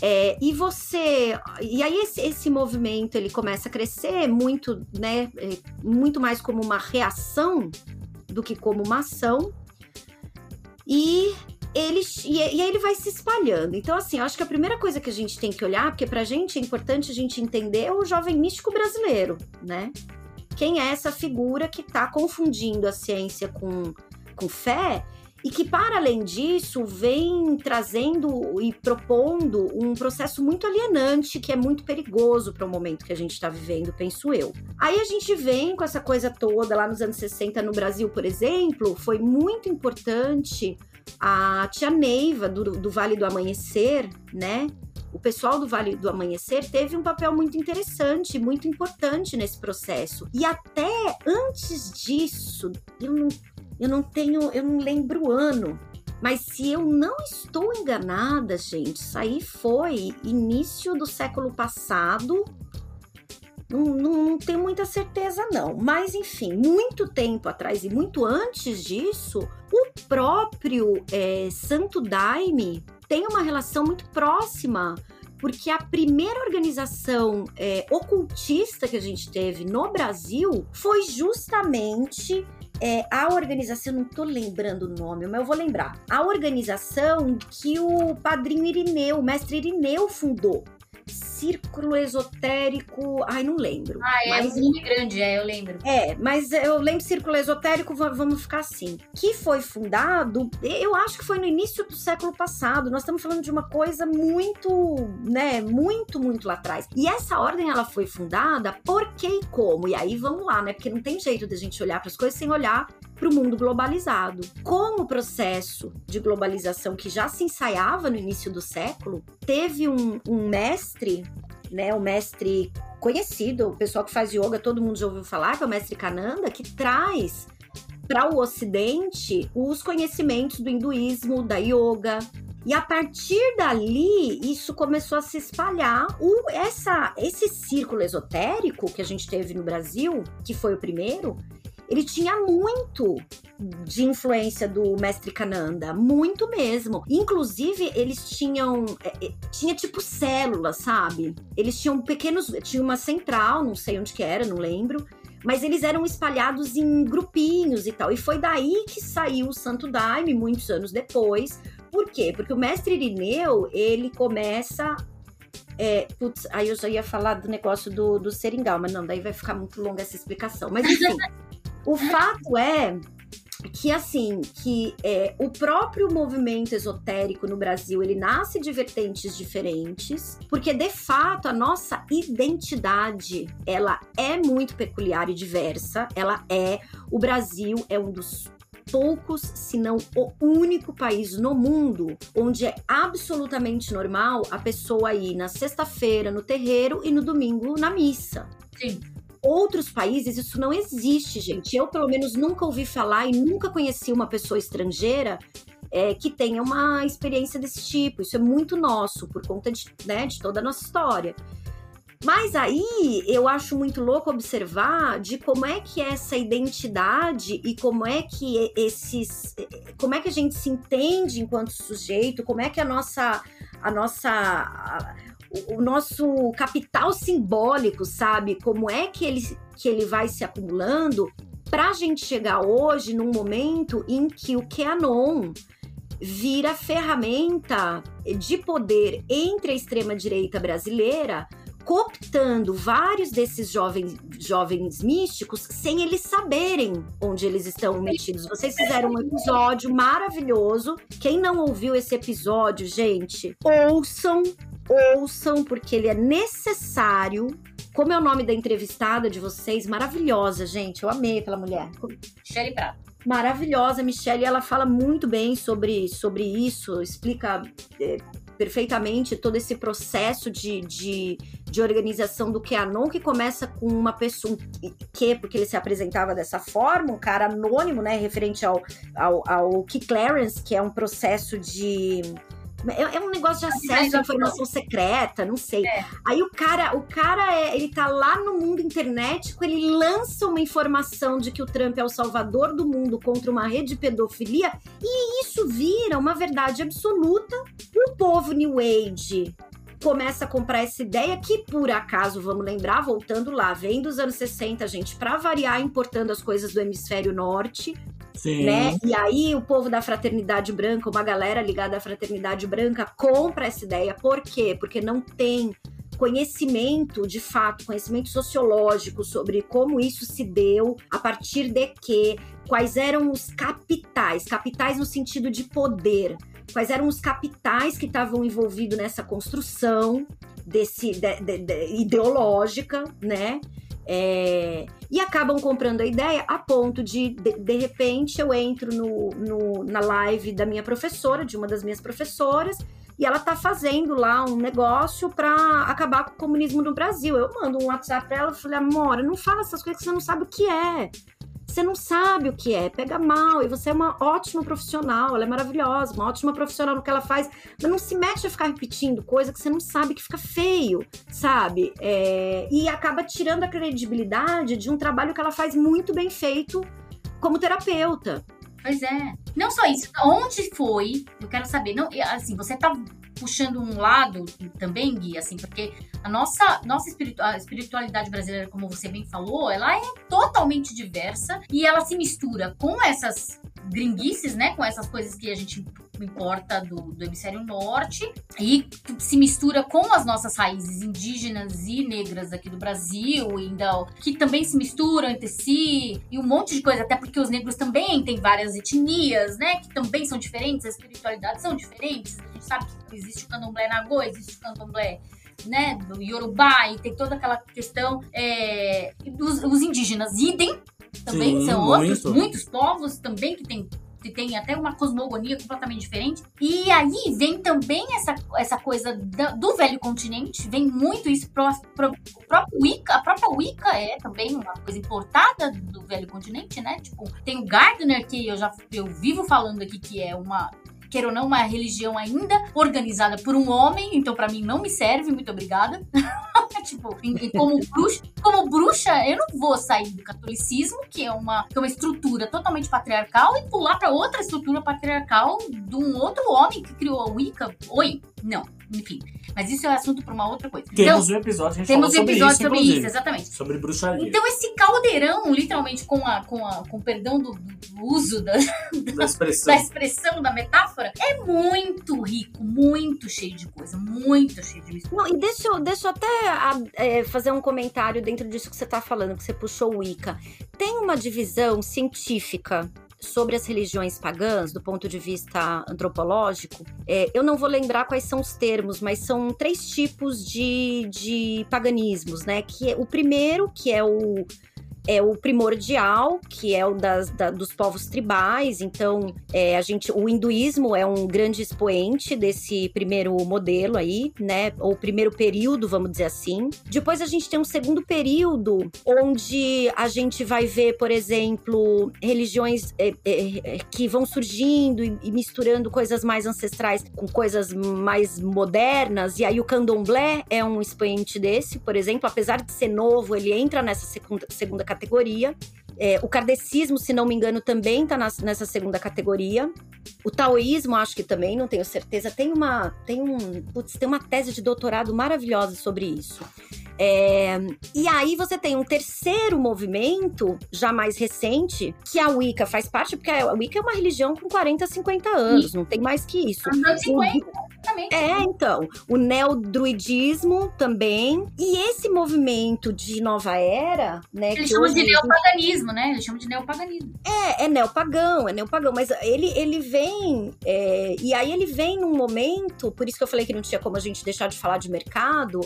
É, e você. E aí, esse, esse movimento ele começa a crescer muito, né? É, muito mais como uma reação do que como uma ação. E ele, e, e, aí ele vai se espalhando. Então, assim, eu acho que a primeira coisa que a gente tem que olhar, porque pra gente é importante a gente entender é o jovem místico brasileiro, né? Quem é essa figura que tá confundindo a ciência com, com fé e que, para além disso, vem trazendo e propondo um processo muito alienante, que é muito perigoso para o momento que a gente está vivendo, penso eu. Aí a gente vem com essa coisa toda, lá nos anos 60 no Brasil, por exemplo, foi muito importante a tia Neiva, do, do Vale do Amanhecer, né? o pessoal do Vale do Amanhecer teve um papel muito interessante, muito importante nesse processo. E até antes disso, eu não, eu não tenho, eu não lembro o ano, mas se eu não estou enganada, gente, isso aí foi início do século passado. Não, não, não, tenho muita certeza, não. Mas, enfim, muito tempo atrás e muito antes disso, o próprio é, Santo Daime tem uma relação muito próxima porque a primeira organização é, ocultista que a gente teve no Brasil foi justamente é, a organização, não tô lembrando o nome, mas eu vou lembrar. A organização que o padrinho Irineu, o mestre Irineu fundou círculo esotérico. Ai, não lembro. Ah, é mas, um nome grande, é, eu lembro. É, mas eu lembro círculo esotérico, vamos ficar assim. Que foi fundado, eu acho que foi no início do século passado. Nós estamos falando de uma coisa muito, né, muito, muito lá atrás. E essa ordem ela foi fundada por que e como? E aí vamos lá, né? Porque não tem jeito de a gente olhar para as coisas sem olhar para o mundo globalizado. Com o processo de globalização que já se ensaiava no início do século, teve um, um mestre, né, um mestre conhecido, o pessoal que faz yoga, todo mundo já ouviu falar, que é o mestre Kananda, que traz para o Ocidente os conhecimentos do hinduísmo, da yoga, e a partir dali, isso começou a se espalhar. O, essa, esse círculo esotérico que a gente teve no Brasil, que foi o primeiro, ele tinha muito de influência do mestre Kananda, muito mesmo. Inclusive, eles tinham. É, é, tinha tipo células, sabe? Eles tinham pequenos. Tinha uma central, não sei onde que era, não lembro. Mas eles eram espalhados em grupinhos e tal. E foi daí que saiu o Santo Daime, muitos anos depois. Por quê? Porque o mestre Irineu, ele começa é, putz, aí eu já ia falar do negócio do, do seringal, mas não, daí vai ficar muito longa essa explicação. Mas enfim, O fato é que assim que é, o próprio movimento esotérico no Brasil ele nasce de vertentes diferentes porque de fato a nossa identidade ela é muito peculiar e diversa ela é o Brasil é um dos poucos, se não o único país no mundo onde é absolutamente normal a pessoa ir na sexta-feira no terreiro e no domingo na missa. Sim outros países isso não existe, gente. Eu, pelo menos, nunca ouvi falar e nunca conheci uma pessoa estrangeira é, que tenha uma experiência desse tipo. Isso é muito nosso, por conta de, né, de toda a nossa história. Mas aí eu acho muito louco observar de como é que é essa identidade e como é que esses. como é que a gente se entende enquanto sujeito, como é que a nossa. a nossa o, nosso capital simbólico, sabe? Como é que ele, que ele vai se acumulando para a gente chegar hoje num momento em que o QAnon vira ferramenta de poder entre a extrema-direita brasileira, cooptando vários desses jovens, jovens místicos sem eles saberem onde eles estão metidos. Vocês fizeram um episódio maravilhoso. Quem não ouviu esse episódio, gente, ouçam ouçam, porque ele é necessário. Como é o nome da entrevistada de vocês? Maravilhosa, gente. Eu amei aquela mulher. Michelle Prato. Maravilhosa, Michelle. Ela fala muito bem sobre, sobre isso, explica é, perfeitamente todo esse processo de, de, de organização do QAnon, que começa com uma pessoa, que, porque ele se apresentava dessa forma, um cara anônimo, né, referente ao, ao, ao Key Clarence, que é um processo de é, é, um negócio de acesso à informação secreta, não sei. É. Aí o cara, o cara é, ele tá lá no mundo internetico, ele lança uma informação de que o Trump é o salvador do mundo contra uma rede de pedofilia, e isso vira uma verdade absoluta. O povo New Age começa a comprar essa ideia que, por acaso, vamos lembrar, voltando lá, vem dos anos 60, gente, para variar, importando as coisas do hemisfério norte, Sim. né? E aí o povo da fraternidade branca, uma galera ligada à fraternidade branca, compra essa ideia. Por quê? Porque não tem conhecimento de fato, conhecimento sociológico sobre como isso se deu, a partir de que quais eram os capitais, capitais no sentido de poder, quais eram os capitais que estavam envolvidos nessa construção desse de, de, de, ideológica, né? É, e acabam comprando a ideia a ponto de, de, de repente, eu entro no, no, na live da minha professora, de uma das minhas professoras, e ela tá fazendo lá um negócio para acabar com o comunismo no Brasil. Eu mando um WhatsApp pra ela e falei, amor, não fala essas coisas que você não sabe o que é. Você não sabe o que é, pega mal, e você é uma ótima profissional, ela é maravilhosa, uma ótima profissional no que ela faz, mas não se mete a ficar repetindo coisa que você não sabe que fica feio, sabe? É, e acaba tirando a credibilidade de um trabalho que ela faz muito bem feito como terapeuta. Pois é. Não só isso, onde foi? Eu quero saber. Não, assim, você tá puxando um lado também, Gui, assim, porque a nossa, nossa espiritualidade brasileira, como você bem falou, ela é totalmente diversa e ela se mistura com essas gringuices, né? Com essas coisas que a gente importa do, do hemisfério norte e se mistura com as nossas raízes indígenas e negras aqui do Brasil, ainda, que também se misturam entre si e um monte de coisa, até porque os negros também têm várias etnias, né? Que também são diferentes, as espiritualidades são diferentes. A gente sabe que existe o candomblé nagô, existe o candomblé né, do Yorubá, e tem toda aquela questão é, dos os indígenas idem, também Sim, são muito. outros, muitos povos também que tem que tem até uma cosmogonia completamente diferente. E aí vem também essa, essa coisa da, do velho continente, vem muito isso pro, pro, próprio Wicca, a própria Wicca é também uma coisa importada do velho continente, né? Tipo, tem o Gardner que eu já eu vivo falando aqui que é uma queira ou não, uma religião ainda organizada por um homem, então para mim não me serve, muito obrigada. tipo, como bruxa, como bruxa, eu não vou sair do catolicismo, que é uma, que é uma estrutura totalmente patriarcal, e pular para outra estrutura patriarcal de um outro homem que criou a Wicca. Oi, não enfim. Mas isso é assunto para uma outra coisa. Temos então, um episódio, a gente temos um episódio sobre, isso, sobre isso, exatamente. Sobre bruxaria. Então esse caldeirão, literalmente, com a, com a, com perdão do, do uso da, da, expressão. da expressão, da metáfora, é muito rico, muito cheio de coisa, muito cheio de mistura. Não, e deixa eu, deixa eu até é, fazer um comentário dentro disso que você está falando, que você puxou o Wicca. Tem uma divisão científica sobre as religiões pagãs, do ponto de vista antropológico, é, eu não vou lembrar quais são os termos, mas são três tipos de, de paganismos, né? Que é, o primeiro, que é o é o primordial, que é o das, da, dos povos tribais. Então, é, a gente, o hinduísmo é um grande expoente desse primeiro modelo aí, né? Ou primeiro período, vamos dizer assim. Depois a gente tem um segundo período, onde a gente vai ver, por exemplo, religiões é, é, é que vão surgindo e, e, misturando coisas mais ancestrais com coisas mais modernas. E aí o candomblé é um expoente desse, por exemplo, apesar de ser novo, ele entra nessa segunda, segunda categoria. É, o kardecismo, se não me engano, também está nessa segunda categoria. O taoísmo, acho que também, não tenho certeza. Tem uma, tem um, putz, tem uma tese de doutorado maravilhosa sobre isso. É, e aí você tem um terceiro movimento, já mais recente, que a Wicca faz parte, porque a Wicca é uma religião com 40, 50 anos, não tem mais que isso. Anos 50, É, então. O neodruidismo também. E esse movimento de nova era, né? Eles chamam de neopaganismo, né? Eles chamam de neopaganismo. É, é neopagão, é neopagão. Mas ele, ele vem. É, e aí ele vem num momento, por isso que eu falei que não tinha como a gente deixar de falar de mercado,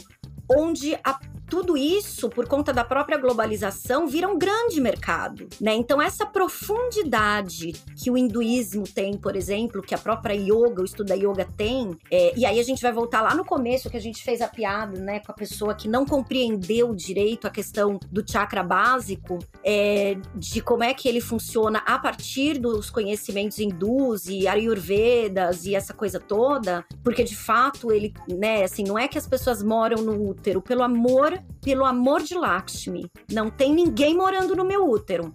onde a tudo isso, por conta da própria globalização, vira um grande mercado, né? Então essa profundidade que o hinduísmo tem, por exemplo, que a própria yoga, o estudo da yoga tem, é, e aí a gente vai voltar lá no começo que a gente fez a piada, né, com a pessoa que não compreendeu direito a questão do chakra básico, é, de como é que ele funciona a partir dos conhecimentos hindus e ayurvedas e essa coisa toda, porque de fato ele, né, assim, não é que as pessoas moram no útero pelo amor pelo amor de Lakshmi. Não tem ninguém morando no meu útero.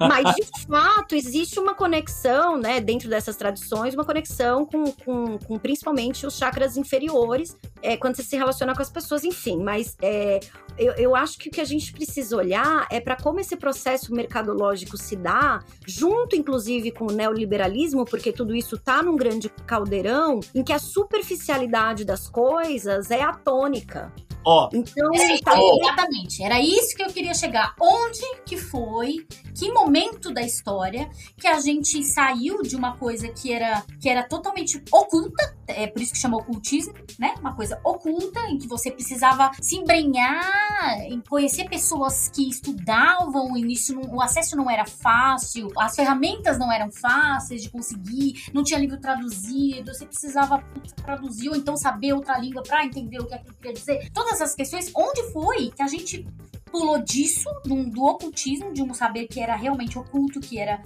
Mas, de fato, existe uma conexão, né, dentro dessas tradições, uma conexão com, com, com principalmente os chakras inferiores, é, quando você se relaciona com as pessoas, enfim. Mas é, eu, eu acho que o que a gente precisa olhar é para como esse processo mercadológico se dá, junto, inclusive, com o neoliberalismo, porque tudo isso tá num grande caldeirão em que a superficialidade das coisas é a tônica. Ó, Então, É, tá- exatamente. Era isso que eu queria chegar. Onde que foi, que momento da história que a gente saiu de uma coisa que era, que era totalmente oculta, é por isso que chama ocultismo, né? Uma coisa oculta, em que você precisava se embrenhar, em conhecer pessoas que estudavam, o início, não- o acesso não era fácil, as ferramentas não eram fáceis de conseguir, não tinha livro traduzido, você precisava traduzir ou então saber outra língua pra entender o que aquilo queria dizer. Todas essas questões, onde foi que a gente pulou disso, do, do ocultismo, de um saber que era realmente oculto, que era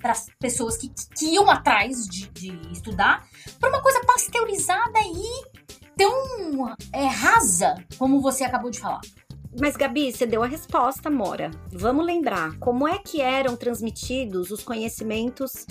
para as pessoas que, que iam atrás de, de estudar, para uma coisa pasteurizada e tão é, rasa, como você acabou de falar. Mas, Gabi, você deu a resposta, Mora. Vamos lembrar como é que eram transmitidos os conhecimentos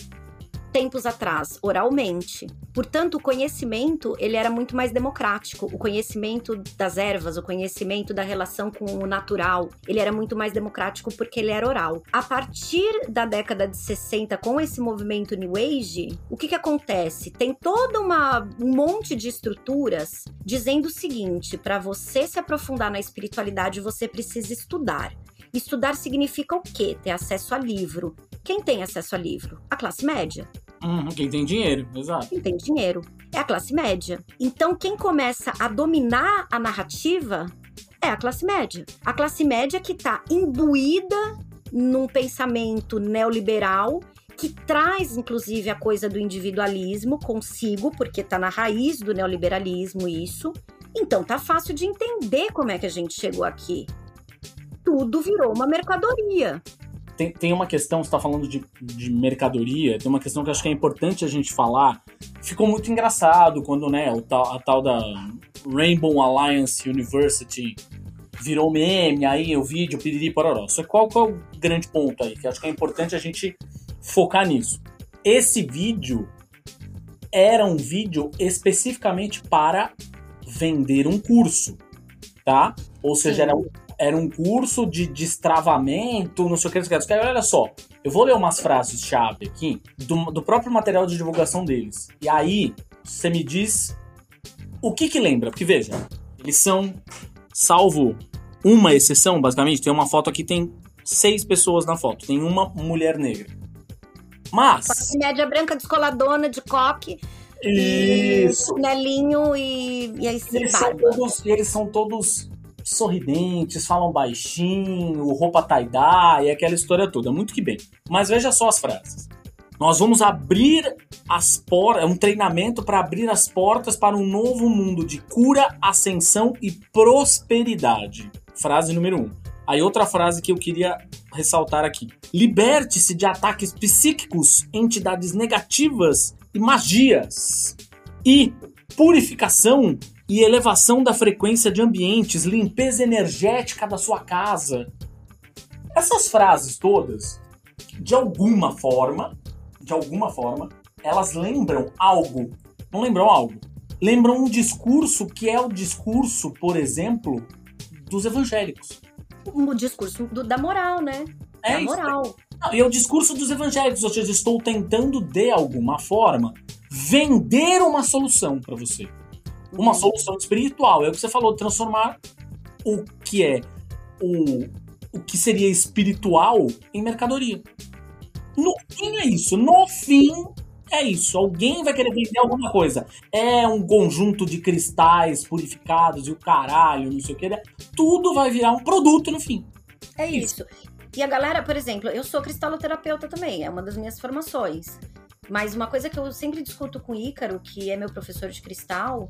tempos atrás, oralmente. Portanto, o conhecimento, ele era muito mais democrático. O conhecimento das ervas, o conhecimento da relação com o natural, ele era muito mais democrático porque ele era oral. A partir da década de 60, com esse movimento New Age, o que que acontece? Tem toda uma um monte de estruturas dizendo o seguinte, para você se aprofundar na espiritualidade, você precisa estudar. Estudar significa o quê? Ter acesso a livro. Quem tem acesso a livro? A classe média. uhum, quem tem dinheiro, exato. Quem tem dinheiro é a classe média. Então, quem começa a dominar a narrativa é a classe média. A classe média que está imbuída num pensamento neoliberal que traz, inclusive, a coisa do individualismo consigo, porque está na raiz do neoliberalismo isso. Então, tá fácil de entender como é que a gente chegou aqui. Tudo virou uma mercadoria. Tem, tem uma questão, você tá falando de, de mercadoria, tem uma questão que acho que é importante a gente falar. Ficou muito engraçado quando, né, o tal, a tal da Rainbow Alliance University virou meme, aí o vídeo, piriri, pororó. Só qual, qual é o grande ponto aí? Que acho que é importante a gente focar nisso. Esse vídeo era um vídeo especificamente para vender um curso, tá? Ou seja, Sim. era um era um curso de destravamento, não sei o que, não sei o que. Olha só, eu vou ler umas frases-chave aqui do, do próprio material de divulgação deles. E aí, você me diz o que que lembra. Porque veja, eles são, salvo uma exceção, basicamente, tem uma foto aqui, tem seis pessoas na foto, tem uma mulher negra. Mas. Classe média branca descoladona de coque, Isso! e chinelinho e, e aí Eles são, todos, eles são todos sorridentes, falam baixinho, roupa tie-dye, aquela história toda. Muito que bem. Mas veja só as frases. Nós vamos abrir as portas, é um treinamento para abrir as portas para um novo mundo de cura, ascensão e prosperidade. Frase número um. Aí outra frase que eu queria ressaltar aqui. Liberte-se de ataques psíquicos, entidades negativas e magias. E purificação e elevação da frequência de ambientes, limpeza energética da sua casa. Essas frases todas, de alguma forma, de alguma forma, elas lembram algo. Não lembram algo? Lembram um discurso que é o discurso, por exemplo, dos evangélicos. O discurso do- da moral, né? É da moral. Não, e é o discurso dos evangélicos, ou seja, estou tentando de alguma forma vender uma solução para você. Uma Uhum. solução espiritual. É o que você falou, transformar o que é o, o que seria espiritual em mercadoria. No fim é isso. No fim é isso. Alguém vai querer vender alguma coisa. É um conjunto de cristais purificados e o caralho, não sei o que. Tudo vai virar um produto no fim. É isso. E a galera, por exemplo, eu sou cristaloterapeuta também, é uma das minhas formações. Mas uma coisa que eu sempre discuto com o Ícaro, que é meu professor de cristal,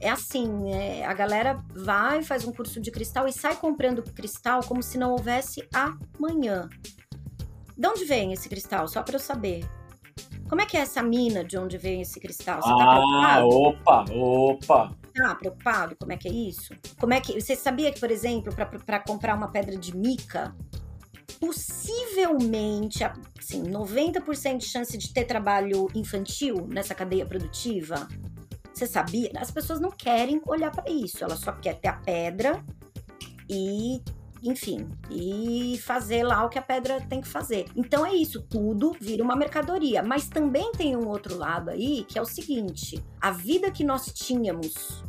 é assim: é, a galera vai, faz um curso de cristal e sai comprando cristal como se não houvesse amanhã. De onde vem esse cristal? Só para eu saber. Como é que é essa mina de onde vem esse cristal? Você tá Ah, preocupado? opa, opa. Tá preocupado? Como é que é isso? Como é que você sabia que, por exemplo, para comprar uma pedra de mica, possivelmente, assim, 90% de chance de ter trabalho infantil nessa cadeia produtiva? Você sabia? As pessoas não querem olhar para isso, elas só querem ter a pedra e, enfim, e fazer lá o que a pedra tem que fazer. Então é isso, tudo vira uma mercadoria. Mas também tem um outro lado aí, que é o seguinte: a vida que nós tínhamos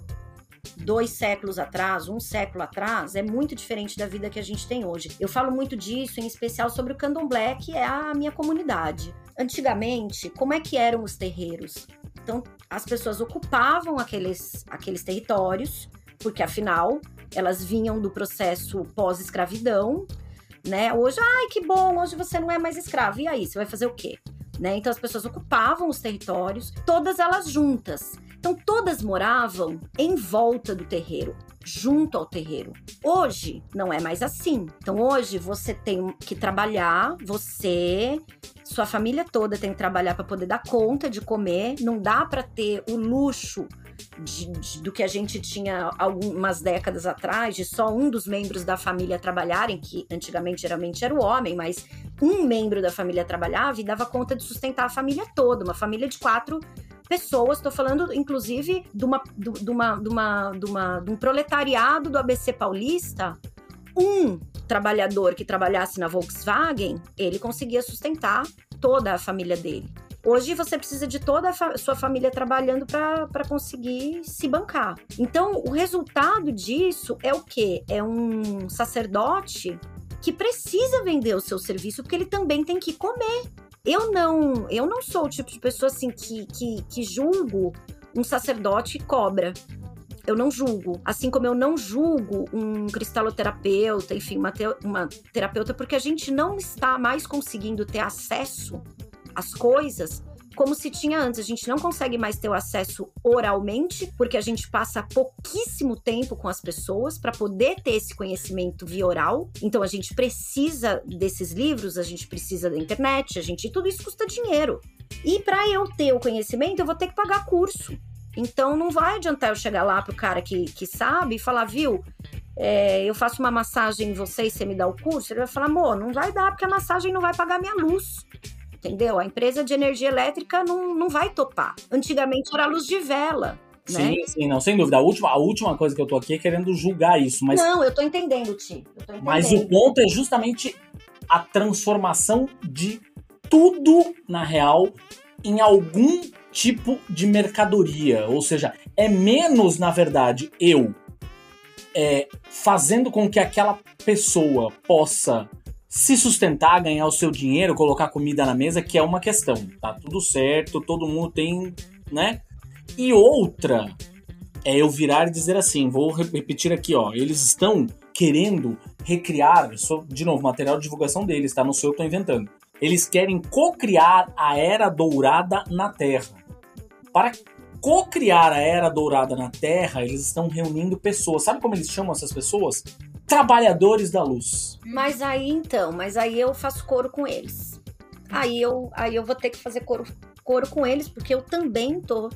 dois séculos atrás, um século atrás, é muito diferente da vida que a gente tem hoje. Eu falo muito disso, em especial sobre o candomblé, que é a minha comunidade. Antigamente, como é que eram os terreiros? Então, as pessoas ocupavam aqueles, aqueles territórios, porque afinal, elas vinham do processo pós-escravidão, né? Hoje, ai, que bom, hoje você não é mais escravo. E aí, você vai fazer o quê? Né? Então as pessoas ocupavam os territórios, todas elas juntas. Então todas moravam em volta do terreiro, junto ao terreiro. Hoje não é mais assim. Então hoje você tem que trabalhar, você, sua família toda tem que trabalhar para poder dar conta de comer. Não dá para ter o luxo de, de, do que a gente tinha algumas décadas atrás, de só um dos membros da família trabalharem, que antigamente geralmente era o homem, mas um membro da família trabalhava e dava conta de sustentar a família toda, uma família de quatro pessoas. Estou falando, inclusive, de, uma, de, uma, de, uma, de, uma, de um proletariado do ABC paulista. Um trabalhador que trabalhasse na Volkswagen, ele conseguia sustentar toda a família dele. Hoje você precisa de toda a fa sua família trabalhando para conseguir se bancar. Então, o resultado disso é o quê? É um sacerdote que precisa vender o seu serviço porque ele também tem que comer. Eu não, eu não sou o tipo de pessoa assim que, que, que julgo um sacerdote cobra. Eu não julgo. Assim como eu não julgo um cristaloterapeuta, enfim, uma, te uma terapeuta, porque a gente não está mais conseguindo ter acesso às coisas como se tinha antes. A gente não consegue mais ter o acesso oralmente, porque a gente passa pouquíssimo tempo com as pessoas para poder ter esse conhecimento via oral. Então a gente precisa desses livros, a gente precisa da internet, a gente tudo isso custa dinheiro. E para eu ter o conhecimento, eu vou ter que pagar curso. Então não vai adiantar eu chegar lá pro cara que, que sabe e falar, viu? É, eu faço uma massagem em você e você me dá o curso, ele vai falar, amor, não vai dar, porque a massagem não vai pagar minha luz entendeu? A empresa de energia elétrica não, não vai topar. Antigamente era luz de vela. Né? Sim, sim, não, sem dúvida. A última, a última coisa que eu tô aqui é querendo julgar isso, mas. Não, eu tô entendendo, Ti. Eu tô entendendo. Mas o ponto é justamente a transformação de tudo, na real, em algum tipo de mercadoria. Ou seja, é menos, na verdade, eu é, fazendo com que aquela pessoa possa se sustentar, ganhar o seu dinheiro, colocar comida na mesa, que é uma questão. Tá tudo certo, todo mundo tem, né? E outra é eu virar e dizer assim, vou repetir aqui, ó, eles estão querendo recriar, de novo, material de divulgação deles, tá? Não sou eu tô inventando. Eles querem co-criar a Era Dourada na Terra. Para co-criar a Era Dourada na Terra, eles estão reunindo pessoas. Sabe como eles chamam essas pessoas? Trabalhadores da luz. Mas aí então, mas aí eu faço coro com eles. Aí eu, aí eu vou ter que fazer coro, coro com eles, porque eu também tô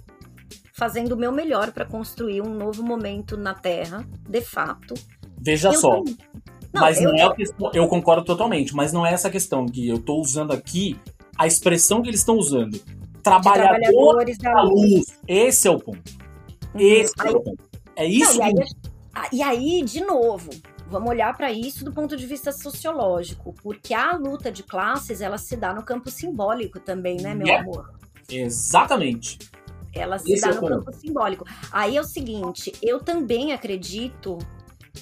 fazendo o meu melhor para construir um novo momento na Terra, de fato. Veja eu só. Não, mas eu, não é a questão, eu concordo totalmente, mas não é essa questão que eu tô usando aqui a expressão que eles estão usando. Trabalhadores, trabalhadores da, luz. luz. Esse é o ponto. Uhum. Esse aí, é o ponto. É isso. Não, e, aí, e aí, de novo, Vamos olhar para isso do ponto de vista sociológico, porque a luta de classes ela se dá no campo simbólico também, né, meu yeah. amor? Exatamente. Ela se Esse dá é no campo simbólico. Aí é o seguinte, eu também acredito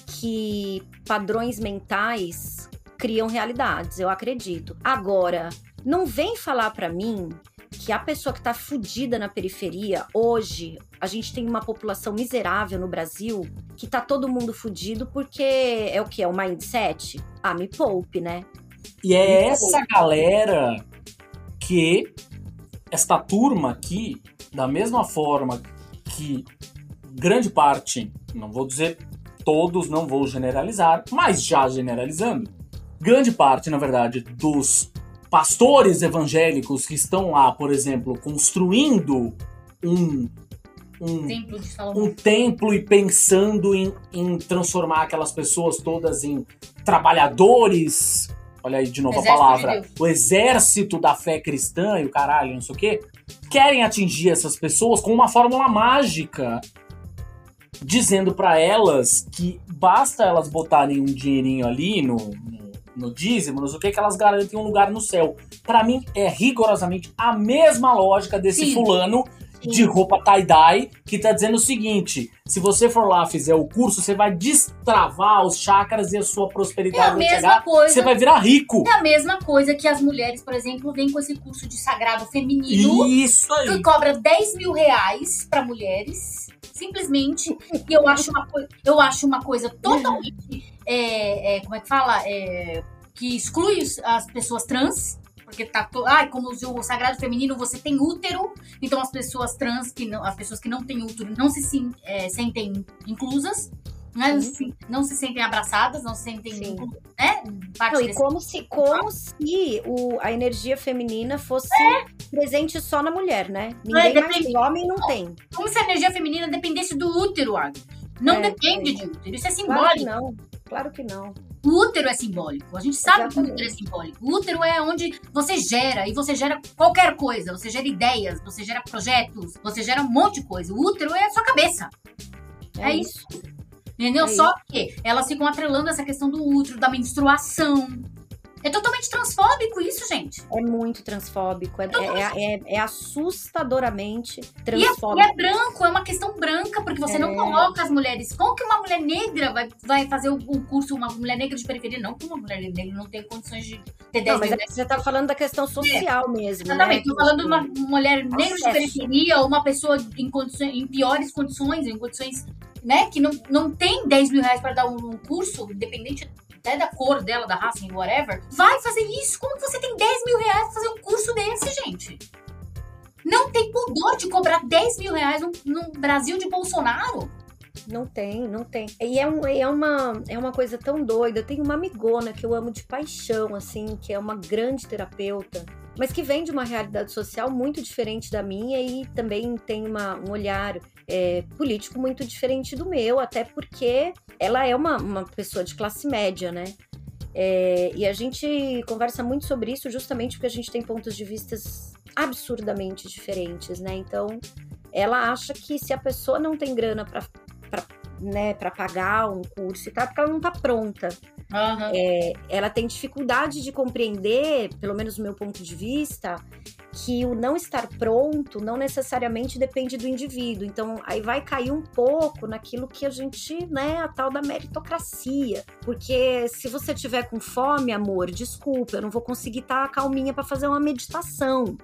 que padrões mentais criam realidades, eu acredito. Agora, não vem falar para mim que a pessoa que está fudida na periferia, hoje, a gente tem uma população miserável no Brasil, que tá todo mundo fudido porque é o que? É o mindset? Ah, me poupe, né? E é essa galera que esta turma aqui, da mesma forma que grande parte, não vou dizer todos, não vou generalizar, mas já generalizando, grande parte, na verdade, dos pastores evangélicos que estão lá, por exemplo, construindo um um templo, um templo e pensando em, em, transformar aquelas pessoas todas em trabalhadores. Olha aí de novo exército a palavra. De o exército da fé cristã e o caralho, não sei o quê. Querem atingir essas pessoas com uma fórmula mágica. Dizendo para elas que basta elas botarem um dinheirinho ali no, no dízimo, não sei o que, que elas garantem um lugar no céu. Para mim, é rigorosamente a mesma lógica desse Sim. fulano de roupa tie-dye que tá dizendo o seguinte: se você for lá fizer o curso, você vai destravar os chakras e a sua É a prosperidade mesma chegar. coisa. Você vai virar rico. É a mesma coisa que as mulheres, por exemplo, vêm com esse curso de sagrado feminino. Isso aí. que cobra 10 mil reais para mulheres, simplesmente. E eu acho uma, eu acho uma coisa totalmente. É, é, como é que fala? É, que exclui as pessoas trans. Porque tá. Ai, como o sagrado feminino você tem útero, então as pessoas trans, que não, as pessoas que não têm útero não se sim- é, sentem inclusas. Né? Sim. Não se sentem abraçadas, não se sentem Sim. né? parte Não, e como se, como se o, a energia feminina fosse presente só na mulher, né? Ninguém mais depende. tem. Homem não tem. Como se a energia feminina dependesse do útero, Agnes. Não É, depende de útero. Isso é Claro simbólico. não. Claro que não. O útero é simbólico. A gente sabe que o Exatamente. útero é simbólico. O útero é onde você gera, e você gera qualquer coisa. Você gera ideias, você gera projetos, você gera um monte de coisa. O útero é a sua cabeça. É, isso. Entendeu? É Só que elas ficam atrelando essa questão do útero, da menstruação. É totalmente transfóbico isso, gente. É muito transfóbico. É, é, é, é assustadoramente E é, transfóbico. e é branco, é uma questão branca, porque você não É. coloca as mulheres. Como que uma mulher negra vai, vai fazer o, o curso, uma mulher negra de periferia? Não que uma mulher negra não tem condições de ter 10 Não, mas mil é você tá falando da questão social mesmo, né? Exatamente, tô falando de uma mulher negra de Acesso. periferia, ou uma pessoa em, condições, em piores condições, em condições, né, que não, não tem 10 mil reais para dar um, um curso, independente até da cor dela, da raça, whatever, vai fazer isso. Como que você tem 10 mil reais pra fazer um curso desse, gente? Não tem pudor de cobrar 10 mil reais no, Brasil de Bolsonaro. Não tem, não tem. E é, um, é, uma, é uma coisa tão doida. Eu tenho uma amigona que eu amo de paixão, assim, que é uma grande terapeuta, mas que vem de uma realidade social muito diferente da minha e também tem uma, um olhar é, político muito diferente do meu, até porque ela é uma, uma pessoa de classe média, né? É, e a gente conversa muito sobre isso justamente porque a gente tem pontos de vistas absurdamente diferentes, né? Então, ela acha que se a pessoa não tem grana para né, para pagar um curso e tal, porque ela não tá pronta. É, ela tem dificuldade de compreender, pelo menos do meu ponto de vista, que o não estar pronto não necessariamente depende do indivíduo. Então, aí vai cair um pouco naquilo que a gente, né, a tal da meritocracia. Porque se você tiver com fome, amor, desculpa, eu não vou conseguir estar calminha para fazer uma meditação.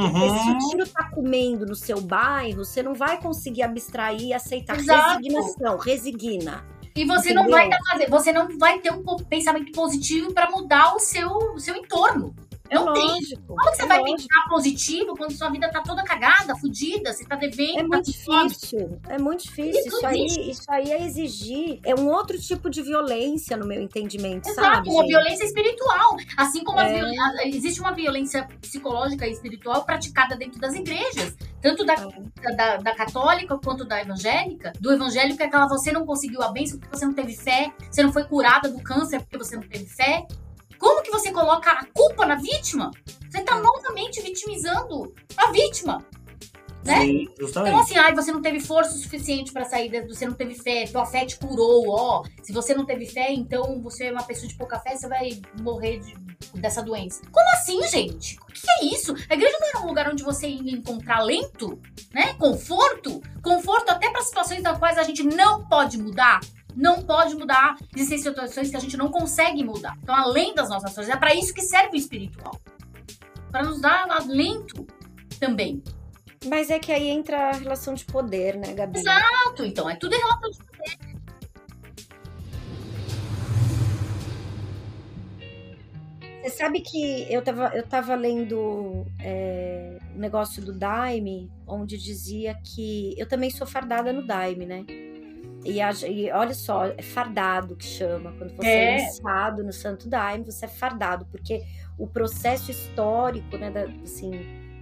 Porque se o Uhum. tiro tá comendo no seu bairro, você não vai conseguir abstrair e aceitar Exato. resignação, resigna. E você Entendeu? não vai tá fazendo, você não vai ter um pensamento positivo para mudar o seu, o seu entorno. Não tem. lógico. Como que você é vai lógico. pensar positivo quando sua vida tá toda cagada, fudida, você tá devendo, É tá muito com fome? difícil, é muito difícil. Isso Isso aí, isso aí é exigir, é um outro tipo de violência no meu entendimento, Exato, sabe? uma gente? violência espiritual. Assim como É. existe uma violência psicológica e espiritual praticada dentro das igrejas. Tanto da, da, da católica quanto da evangélica. Do evangélico é aquela você não conseguiu a bênção porque você não teve fé, você não foi curada do câncer porque você não teve fé. Como que você coloca a culpa na vítima? Você tá novamente vitimizando a vítima. Né? Sim, Então, assim, ai, você não teve força suficiente pra sair, você não teve fé, tua fé te curou, ó. Se você não teve fé, então você é uma pessoa de pouca fé, você vai morrer de- dessa doença. Como assim, gente? O que é isso? A igreja não era um lugar onde você ia encontrar lento, né? Conforto? Conforto até para situações das quais a gente não pode mudar. Não pode mudar. Existem situações que a gente não consegue mudar. Então, além das nossas ações, é para isso que serve o espiritual. Para nos dar alento também. Mas é que aí entra a relação de poder, né, Gabi? Exato, então, é tudo em relação de Você sabe que eu tava, eu tava lendo é, um negócio do Daime, onde dizia que eu também sou fardada no Daime, né? E, a- e olha só, é fardado que chama. Quando você é, É. iniciado no Santo Daime, você é fardado, porque o processo histórico, né, da- assim,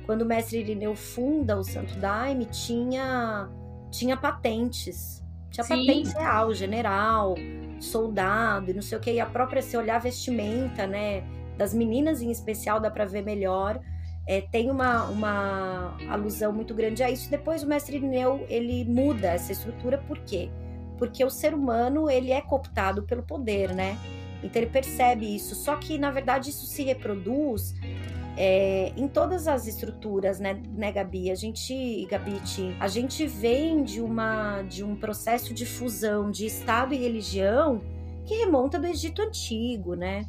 quando o mestre Irineu funda o Santo Daime, tinha, tinha patentes. Tinha Sim. patente real, general, soldado e não sei o que. E a própria, se olhar a vestimenta, né? Das meninas em especial, dá pra ver melhor. É, tem uma, uma alusão muito grande a isso. Depois o mestre Irineu, ele muda essa estrutura, por quê? Porque o ser humano, ele é cooptado pelo poder, né? Então ele percebe isso. Só que, na verdade, isso se reproduz é, em todas as estruturas, né, né, Gabi? A gente, Gabite, a gente vem de uma de um processo de fusão de Estado e religião que remonta do Egito Antigo, né?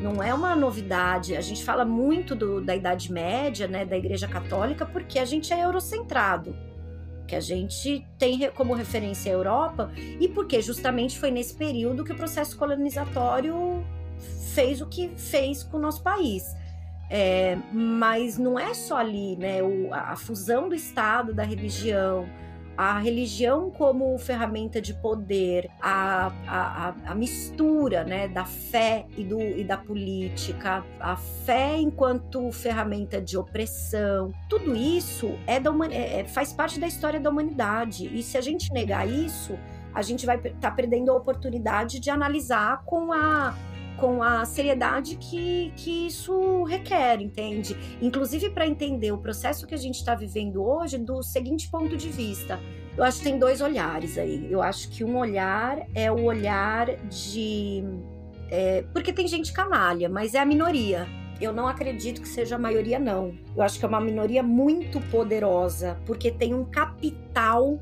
Não é uma novidade. A gente fala muito do, da Idade Média, né, da Igreja Católica, porque a gente é eurocentrado que a gente tem como referência a Europa e porque justamente foi nesse período que o processo colonizatório fez o que fez com o nosso país. É, mas não é só ali, né? O, a, a fusão do Estado, da religião, a religião como ferramenta de poder, a, a, a, mistura né, da fé e, do, e da política, a fé enquanto ferramenta de opressão, tudo isso é da, é, faz parte da história da humanidade. E se a gente negar isso, a gente vai estar tá perdendo a oportunidade de analisar com a com a seriedade que, que isso requer, entende? Inclusive para entender o processo que a gente está vivendo hoje do seguinte ponto de vista. Eu acho que tem dois olhares aí. Eu acho que um olhar é o olhar de. É, porque tem gente canalha, mas é a minoria. Eu não acredito que seja a maioria, não. Eu acho que é uma minoria muito poderosa, porque tem um capital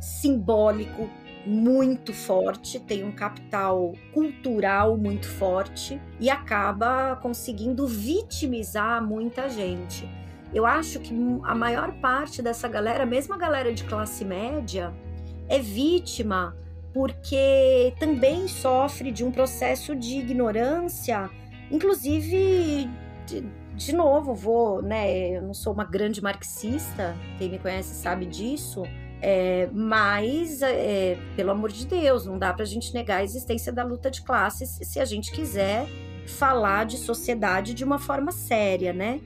simbólico muito forte, tem um capital cultural muito forte e acaba conseguindo vitimizar muita gente. Eu acho que a maior parte dessa galera, mesmo a galera de classe média, é vítima porque também sofre de um processo de ignorância, inclusive de, de novo, vou, né, eu não sou uma grande marxista, quem me conhece sabe disso, é, mas, é, pelo amor de Deus, não dá para a gente negar a existência da luta de classes se a gente quiser falar de sociedade de uma forma séria, né?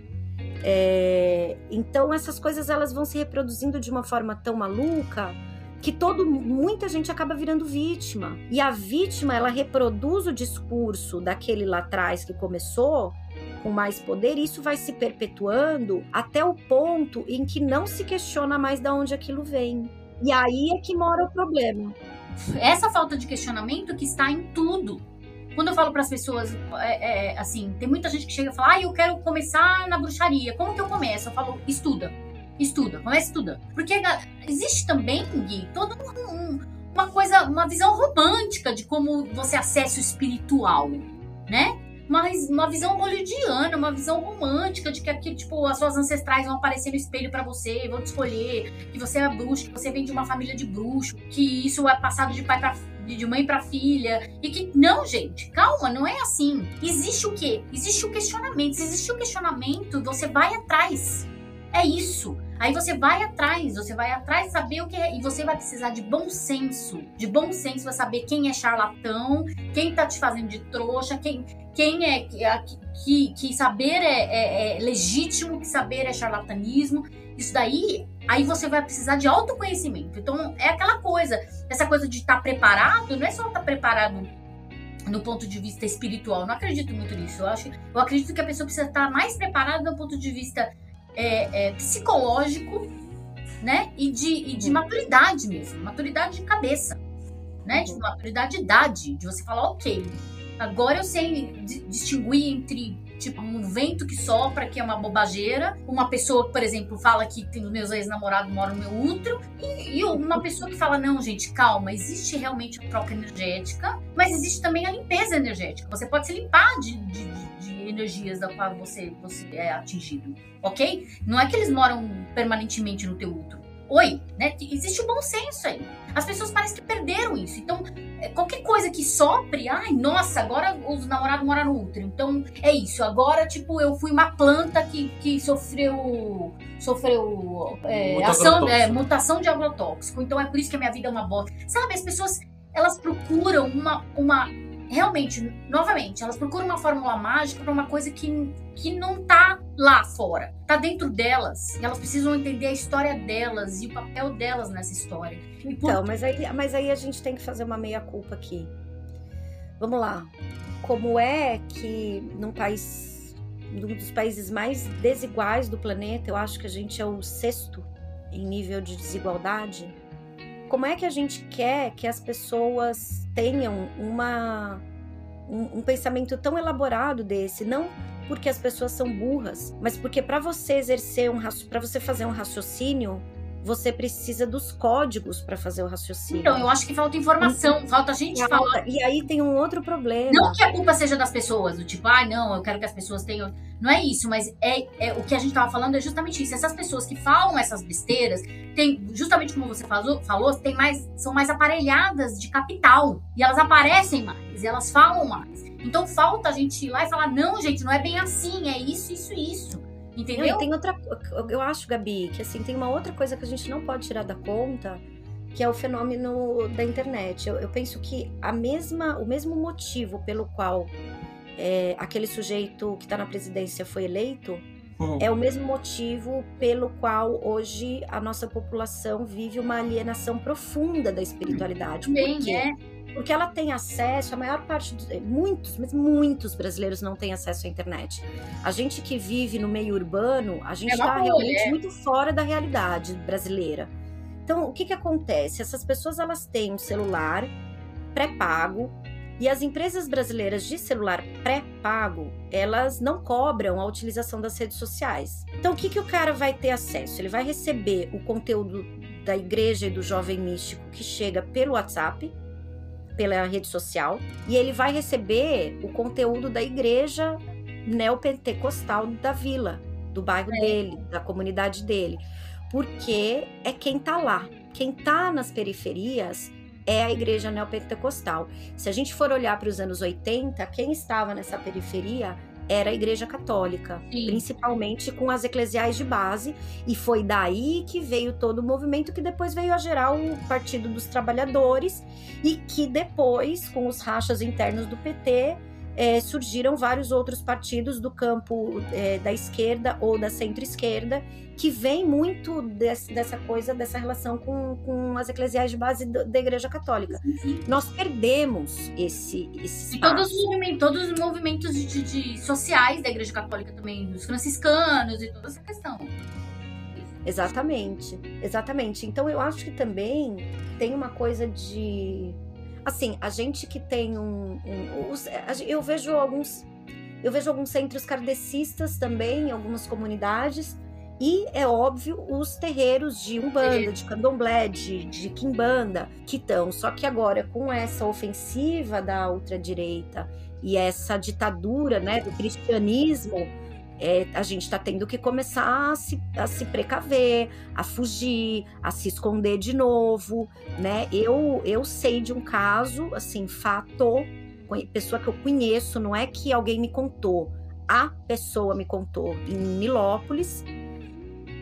É, então essas coisas elas vão se reproduzindo de uma forma tão maluca que todo muita gente acaba virando vítima e a vítima ela reproduz o discurso daquele lá atrás que começou com mais poder, isso vai se perpetuando até o ponto em que não se questiona mais de onde aquilo vem. E aí é que mora o problema. Essa falta de questionamento que está em tudo. Quando eu falo para as pessoas, é, é, assim, tem muita gente que chega e fala, ah, eu quero começar na bruxaria. Como que eu começo? Eu falo, estuda. Estuda, começa estudando. Porque existe também, Gui, toda um, uma coisa, uma visão romântica de como você acessa o espiritual, né? Mas uma visão hollywoodiana, uma visão romântica de que aqui, tipo, as suas ancestrais vão aparecer no espelho para você, vão te escolher, que você é bruxo, que você vem de uma família de bruxo, que isso é passado de pai para de mãe para filha e que não, gente, calma, não é assim. Existe o quê? Existe o questionamento. Se existe o questionamento, você vai atrás. É isso. Aí você vai atrás, você vai atrás saber o que é. E você vai precisar de bom senso. De bom senso vai saber quem é charlatão, quem tá te fazendo de trouxa, quem, quem é. Que, que saber é, é, é legítimo, que saber é charlatanismo. Isso daí, aí você vai precisar de autoconhecimento. Então, é aquela coisa. Essa coisa de estar tá preparado, não é só estar tá preparado no ponto de vista espiritual. Não acredito muito nisso. Eu acho, eu acredito que a pessoa precisa estar tá mais preparada do ponto de vista é, é, psicológico, né? E de, e de maturidade mesmo, maturidade de cabeça, né? De maturidade de idade, de você falar, ok, agora eu sei distinguir entre tipo um vento que sopra, que é uma bobageira, uma pessoa por exemplo, fala que tem os meus ex-namorados moram no meu útero, e, e, uma pessoa que fala, não, gente, calma, existe realmente a troca energética, mas existe também a limpeza energética. Você pode se limpar de, de, de energias da qual você, você é atingido, ok? Não é que eles moram permanentemente no teu útero. Oi, né? Existe o bom senso aí. As pessoas parecem que perderam isso. Então, é, qualquer coisa que sopre, ai, nossa, agora os namorados moram no útero. Então, é isso. Agora, tipo, eu fui uma planta que, que sofreu sofreu é, ação, é, mutação de agrotóxico. Então, é por isso que a minha vida é uma bosta. Sabe, as pessoas, elas procuram uma, uma realmente, novamente, elas procuram uma fórmula mágica para uma coisa que, que não tá lá fora, tá dentro delas. E elas precisam entender a história delas e o papel delas nessa história. Então, mas aí, mas aí a gente tem que fazer uma meia-culpa aqui. Vamos lá. Como é que num país, num dos países mais desiguais do planeta, eu acho que a gente é o sexto em nível de desigualdade, como é que a gente quer que as pessoas tenham uma um, um pensamento tão elaborado desse, não porque as pessoas são burras, mas porque para você exercer um para você fazer um raciocínio, você precisa dos códigos para fazer o raciocínio. Então, eu acho que falta informação, então, falta a gente falta. falar. E aí tem um outro problema. Não que a culpa seja das pessoas, do tipo, ah, não, eu quero que as pessoas tenham. Não é isso, mas é, é o que a gente tava falando é justamente isso. Essas pessoas que falam essas besteiras, tem, justamente como você falou, falou tem mais, são mais aparelhadas de capital. E elas aparecem mais, e elas falam mais. Então falta a gente ir lá e falar, não, gente, não é bem assim, é isso, isso, isso. Entendeu? Não, e tem outra. Eu acho, Gabi, que assim, tem uma outra coisa que a gente não pode tirar da conta, que é o fenômeno da internet. Eu, eu penso que a mesma, o mesmo motivo pelo qual é, aquele sujeito que está na presidência foi eleito. Uhum. É o mesmo motivo pelo qual hoje a nossa população vive uma alienação profunda da espiritualidade. Bem, Por quê? É porque ela tem acesso, a maior parte, muitos, mas muitos brasileiros não têm acesso à internet. A gente que vive no meio urbano, a gente está é realmente é. muito fora da realidade brasileira. Então, o que que acontece? Essas pessoas elas têm um celular pré-pago e as empresas brasileiras de celular pré-pago, elas não cobram a utilização das redes sociais. Então, o que que o cara vai ter acesso? Ele vai receber o conteúdo da igreja e do jovem místico que chega pelo WhatsApp, pela rede social e ele vai receber o conteúdo da igreja neopentecostal da vila, do bairro é. dele, da comunidade dele, porque é quem tá lá. Quem tá nas periferias é a igreja neopentecostal. Se a gente for olhar para os anos 80, quem estava nessa periferia era a Igreja Católica, Sim. principalmente com as eclesiais de base, e foi daí que veio todo o movimento que depois veio a gerar o Partido dos Trabalhadores e que depois, com os rachas internos do PT, é, surgiram vários outros partidos do campo é, da esquerda ou da centro-esquerda que vem muito desse, dessa coisa, dessa relação com, com as eclesiais de base do, da Igreja Católica. Uhum. Nós perdemos esse, esse e todos os movimentos, todos os movimentos de, de, sociais da Igreja Católica também, os franciscanos e toda essa questão. Exatamente, exatamente. Então eu acho que também tem uma coisa de assim, a gente que tem um, um os, eu vejo alguns eu vejo alguns centros kardecistas também em algumas comunidades e é óbvio os terreiros de umbanda, de candomblé, de, de quimbanda que estão. Só que agora com essa ofensiva da ultradireita e essa ditadura, né, do cristianismo é, a gente está tendo que começar a se, a se precaver, a fugir, a se esconder de novo, né? Eu, eu sei de um caso, assim, fato, pessoa que eu conheço, não é que alguém me contou, a pessoa me contou em Nilópolis.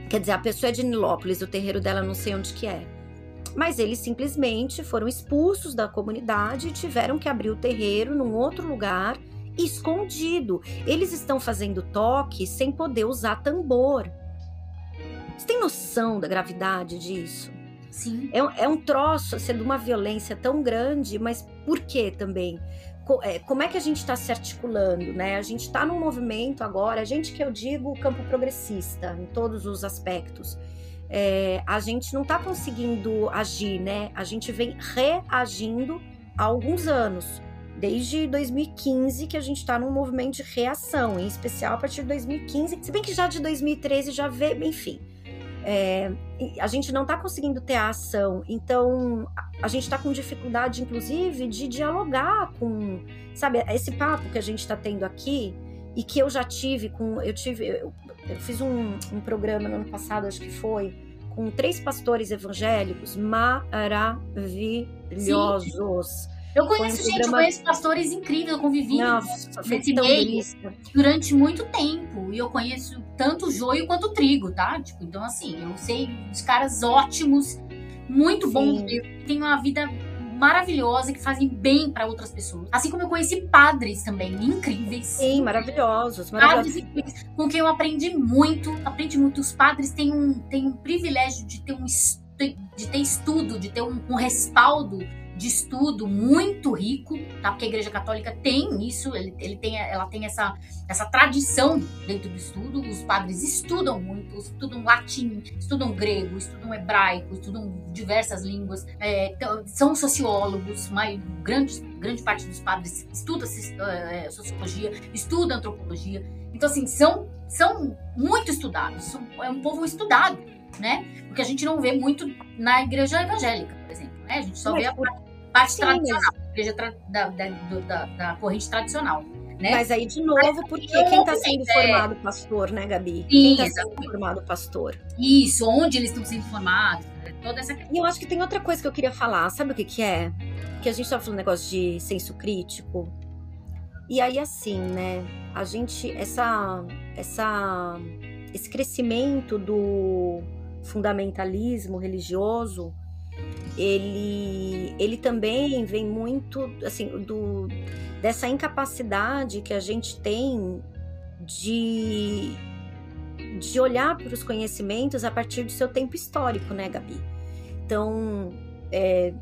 Quer dizer, a pessoa é de Nilópolis, o terreiro dela não sei onde que é. Mas eles simplesmente foram expulsos da comunidade e tiveram que abrir o terreiro num outro lugar escondido. Eles estão fazendo toque sem poder usar tambor. Você tem noção da gravidade disso? Sim. É, é um troço assim, de uma violência tão grande, mas por que também? É, como é que a gente está se articulando, né? A gente está num movimento agora, a gente que eu digo campo progressista em todos os aspectos. É, a gente não está conseguindo agir, né? A gente vem reagindo há alguns anos desde 2015 que a gente está num movimento de reação, em especial a partir de 2015, se bem que já de 2013 já vê, enfim. É, a gente não está conseguindo ter a ação, então a gente está com dificuldade, inclusive, de dialogar com, sabe, esse papo que a gente está tendo aqui e que eu já tive com, eu tive, eu, eu fiz um, um programa no ano passado, acho que foi, com três pastores evangélicos maravilhosos. Sim eu conheço, um gente, programa... eu conheço pastores incríveis, eu convivi Nossa, nesse meio durante muito tempo. E eu conheço tanto o joio quanto o trigo, tá? Tipo, então, assim, eu sei os caras ótimos, muito bons. Tem uma vida maravilhosa que fazem bem para outras pessoas. Assim como eu conheci padres também incríveis. Sim, maravilhosos, maravilhosos. Padres com quem eu aprendi muito, aprendi muito. Os padres têm um, têm um privilégio de ter um de ter estudo, de ter um, um respaldo de estudo muito rico, tá? Porque a Igreja Católica tem isso, ele, ele tem, ela tem essa, essa tradição dentro do estudo. Os padres estudam muito, estudam latim, estudam grego, estudam hebraico, estudam diversas línguas, é, então, são sociólogos, mas grande, grande parte dos padres estuda é, sociologia, estuda antropologia. Então, assim, são, são muito estudados, é um povo estudado, né? O que a gente não vê muito na igreja evangélica, por exemplo. Né? A gente só Mas, vê a parte Sim, tradicional, mas... igreja tra da, da, da, da, corrente tradicional. Né? Mas aí, de novo, porque quem está sendo é... formado pastor, né, Gabi? Sim, quem está sendo formado pastor? Isso, onde eles estão sendo formados, né? toda essa E eu acho que tem outra coisa que eu queria falar, sabe o que que é? Que a gente estava falando negócio de senso crítico. E aí, assim, né, a gente, essa, essa, esse crescimento do fundamentalismo religioso, ele, ele também vem muito assim do, dessa incapacidade que a gente tem de, de olhar para os conhecimentos a partir do seu tempo histórico, né, Gabi? Então, é,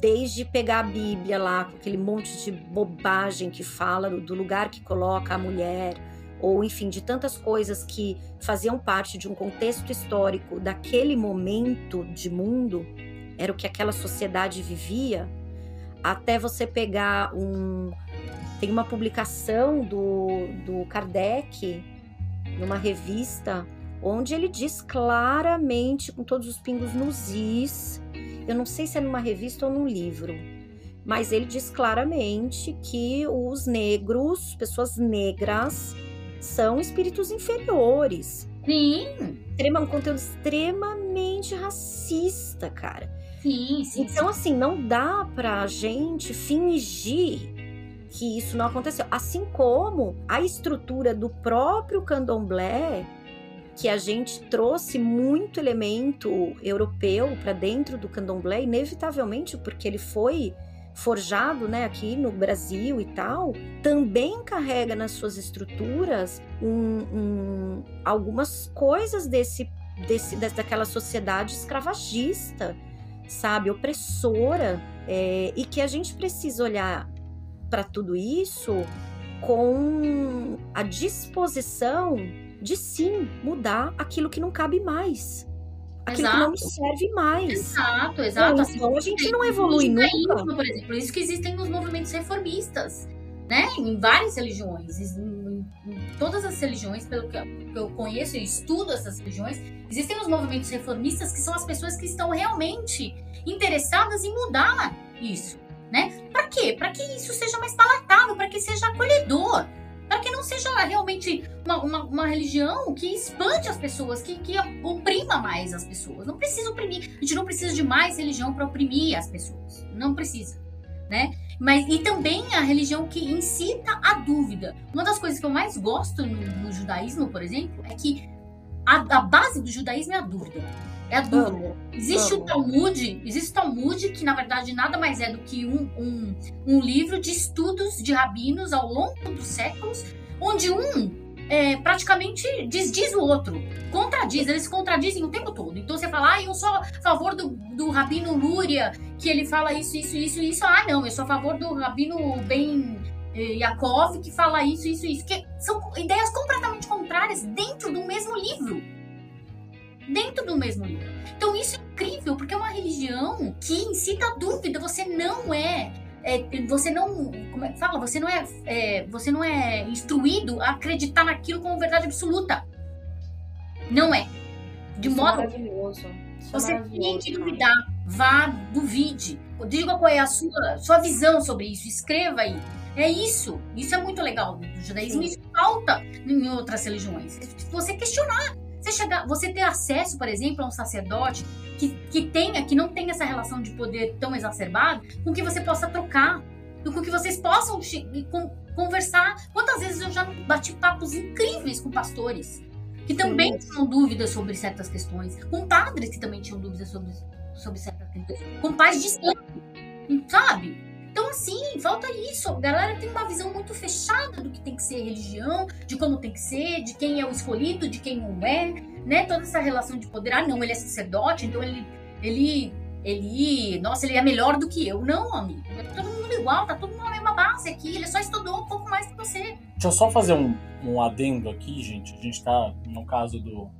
desde pegar a Bíblia lá, com aquele monte de bobagem que fala do lugar que coloca a mulher, ou enfim, de tantas coisas que faziam parte de um contexto histórico daquele momento de mundo, era o que aquela sociedade vivia, até você pegar um. Tem uma publicação do, do Kardec numa revista onde ele diz claramente, com todos os pingos nos is, eu não sei se é numa revista ou num livro, mas ele diz claramente que os negros, pessoas negras, são espíritos inferiores. Sim. Um conteúdo extremamente racista, cara. Sim, sim. Então, assim, não dá pra gente fingir que isso não aconteceu. Assim como a estrutura do próprio candomblé, que a gente trouxe muito elemento europeu para dentro do candomblé, inevitavelmente, porque ele foi forjado né, aqui no Brasil e tal, também carrega nas suas estruturas um, um, algumas coisas desse, desse, daquela sociedade escravagista sabe, opressora, é, e que a gente precisa olhar para tudo isso com a disposição de sim mudar aquilo que não cabe mais. Aquilo exato. que não me serve mais. Exato, exato. Assim, então a gente não evolui nunca. Por exemplo, isso que existem os movimentos reformistas, né? Em várias religiões, todas as religiões, pelo que eu conheço e estudo essas religiões, existem os movimentos reformistas que são as pessoas que estão realmente interessadas em mudar isso, né? Para quê? Para que isso seja mais palatável, para que seja acolhedor, para que não seja realmente uma, uma, uma, religião que expande as pessoas, que, que oprima mais as pessoas. Não precisa oprimir. A gente não precisa de mais religião para oprimir as pessoas. Não precisa, né? Mas e também a religião que incita a dúvida. Uma das coisas que eu mais gosto no, no judaísmo, por exemplo, é que a, a base do judaísmo é a dúvida. É a dúvida. Existe o Talmud, existe o Talmud, que na verdade nada mais é do que um, um, um livro de estudos de rabinos ao longo dos séculos, onde um é, praticamente desdiz o outro, contradiz, eles se contradizem o tempo todo. Então você fala, ah, eu sou a favor do, do Rabino Lúria, que ele fala isso, isso, isso, isso. Ah, não, eu sou a favor do Rabino Ben eh, Yaakov, que fala isso, isso, isso. Que são ideias completamente contrárias dentro do mesmo livro dentro do mesmo livro. Então isso é incrível, porque é uma religião que incita a dúvida. Você não é, é você não, como é que fala? Você não é, é, você não é instruído a acreditar naquilo como verdade absoluta. Não é. De isso é modo. É maravilhoso. Isso você é tem que duvidar. Vá, duvide. Diga qual é a sua, sua visão sobre isso. Escreva aí. É isso. Isso é muito legal do judaísmo. Sim. Isso falta em outras religiões. Você questionar. Você, chegar, você ter acesso, por exemplo, a um sacerdote que, que tenha, que não tenha essa relação de poder tão exacerbada, com que você possa trocar, com que vocês possam conversar. Quantas vezes eu já bati papos incríveis com pastores que também Sim. tinham dúvidas sobre certas questões, com padres que também tinham dúvidas sobre, sobre certas questões, com pais de santo, sabe? Então, assim, falta isso. A galera tem uma visão muito fechada do que tem que ser religião, de como tem que ser, de quem é o escolhido, de quem não é, né? Toda essa relação de poder. Ah, não, ele é sacerdote, então ele, ele ele, nossa, ele é melhor do que eu. Não, amigo. É todo mundo igual, tá todo mundo na mesma base aqui. Ele só estudou um pouco mais que você. Deixa eu só fazer um, um adendo aqui, gente. A gente tá no caso do,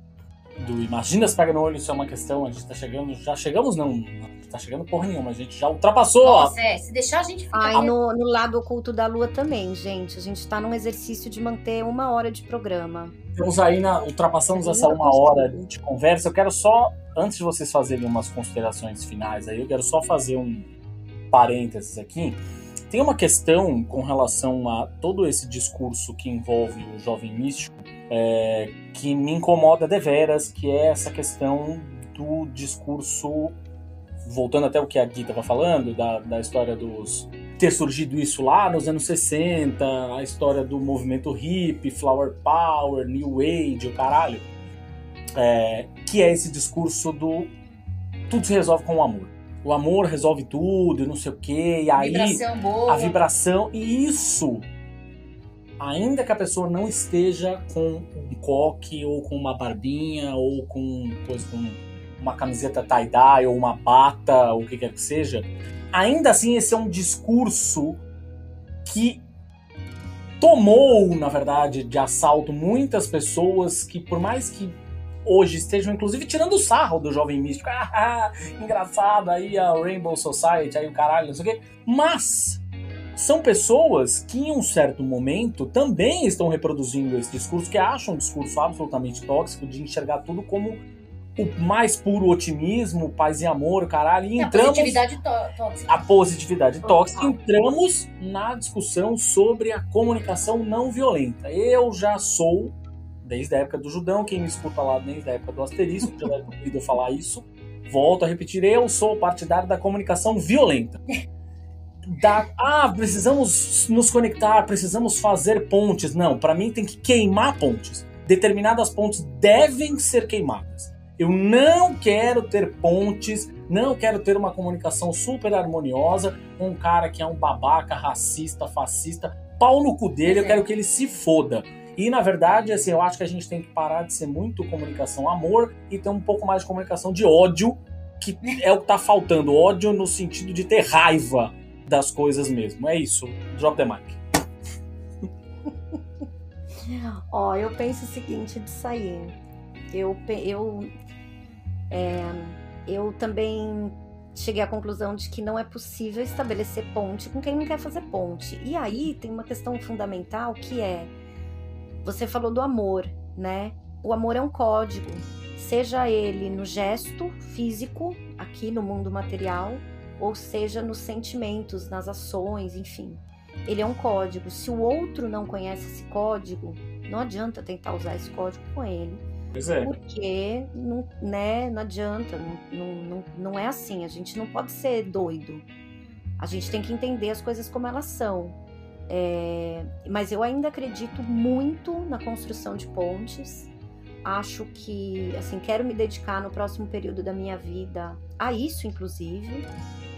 do Imagina se pega no olho, isso é uma questão. A gente tá chegando. Já chegamos, não. Tá chegando porra nenhuma. A gente já ultrapassou. Nossa, é. Se deixar a gente ficar. Ai, no, no lado oculto da lua também, gente. A gente tá num exercício de manter uma hora de programa. Estamos aí na. Ultrapassamos essa uma hora de conversa. Eu quero só, antes de vocês fazerem umas considerações finais aí, eu quero só fazer um parênteses aqui. Tem uma questão com relação a todo esse discurso que envolve o jovem místico é, que me incomoda deveras, que é essa questão do discurso, voltando até o que a Gui estava falando, da, da história dos ter surgido isso lá nos anos 60, a história do movimento hippie, flower power, new age, o caralho, é, que é esse discurso do tudo se resolve com o amor. O amor resolve tudo, e não sei o quê, e aí Vibração boa. a vibração e isso ainda que a pessoa não esteja com um coque ou com uma barbinha ou com, pois, com uma camiseta tie-dye ou uma bata ou o que quer que seja, ainda assim esse é um discurso que tomou, na verdade, de assalto muitas pessoas que por mais que hoje estejam inclusive tirando o sarro do jovem místico, ah, engraçado, aí a Rainbow Society, aí o caralho, não sei o quê, mas são pessoas que em um certo momento também estão reproduzindo esse discurso, que acham um discurso absolutamente tóxico de enxergar tudo como o mais puro otimismo, paz e amor, caralho, e É, a entramos positividade tó- tóxica. a positividade tóxica, entramos na discussão sobre a comunicação não violenta. Eu já sou, desde a época do Judão, quem me escuta lá desde a época do asterisco, já deve ter ouvido falar isso. Volto a repetir, eu sou partidário da comunicação violenta. Da, ah, precisamos nos conectar, precisamos fazer pontes. Não, para mim tem que queimar pontes. Determinadas pontes devem ser queimadas. Eu não quero ter pontes, não quero ter uma comunicação super harmoniosa com um cara que é um babaca, racista, fascista. Pau no cu dele, eu É. quero que ele se foda. E na verdade, assim, eu acho que a gente tem que parar de ser muito comunicação amor e ter um pouco mais de comunicação de ódio, que é o que tá faltando. Ódio no sentido de ter raiva das coisas mesmo. É isso. Drop the mic. Ó, eu penso o seguinte de sair. Eu, eu, é, eu também cheguei à conclusão de que não é possível estabelecer ponte com quem não quer fazer ponte. E aí tem uma questão fundamental que é: você falou do amor, né? O amor é um código, seja ele no gesto físico, aqui no mundo material, ou seja nos sentimentos, nas ações, enfim. Ele é um código. Se o outro não conhece esse código, não adianta tentar usar esse código com ele, Pois é. porque não, né, não adianta, não, não, não, é assim. A gente não pode ser doido. A gente tem que entender as coisas como elas são. É, mas eu ainda acredito muito na construção de pontes. Acho que, assim, quero me dedicar no próximo período da minha vida a isso, inclusive,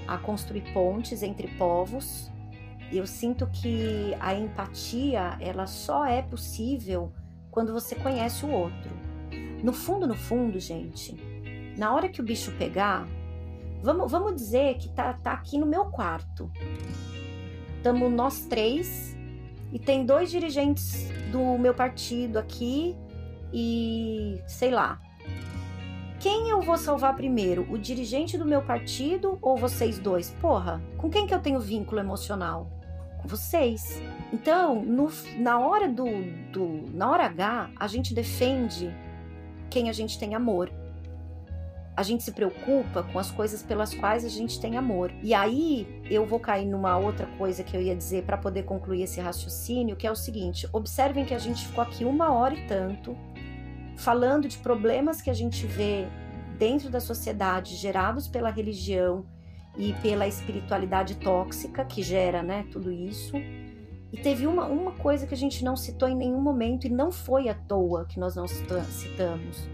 a construir pontes entre povos. Eu sinto que a empatia, ela só é possível quando você conhece o outro. No fundo, no fundo, gente, na hora que o bicho pegar, vamos, vamos dizer que tá, tá aqui no meu quarto. Estamos nós três e tem dois dirigentes do meu partido aqui e sei lá. Quem eu vou salvar primeiro? O dirigente do meu partido ou vocês dois? Porra, com quem que eu tenho vínculo emocional? Com vocês. Então, no- na hora do, do. Na hora H, a gente defende quem a gente tem amor. A gente se preocupa com as coisas pelas quais a gente tem amor. E aí eu vou cair numa outra coisa que eu ia dizer para poder concluir esse raciocínio, que é o seguinte: observem que a gente ficou aqui uma hora e tanto falando de problemas que a gente vê dentro da sociedade gerados pela religião e pela espiritualidade tóxica que gera, né, tudo isso. E teve uma, uma coisa que a gente não citou em nenhum momento e não foi à toa que nós não cita- citamos,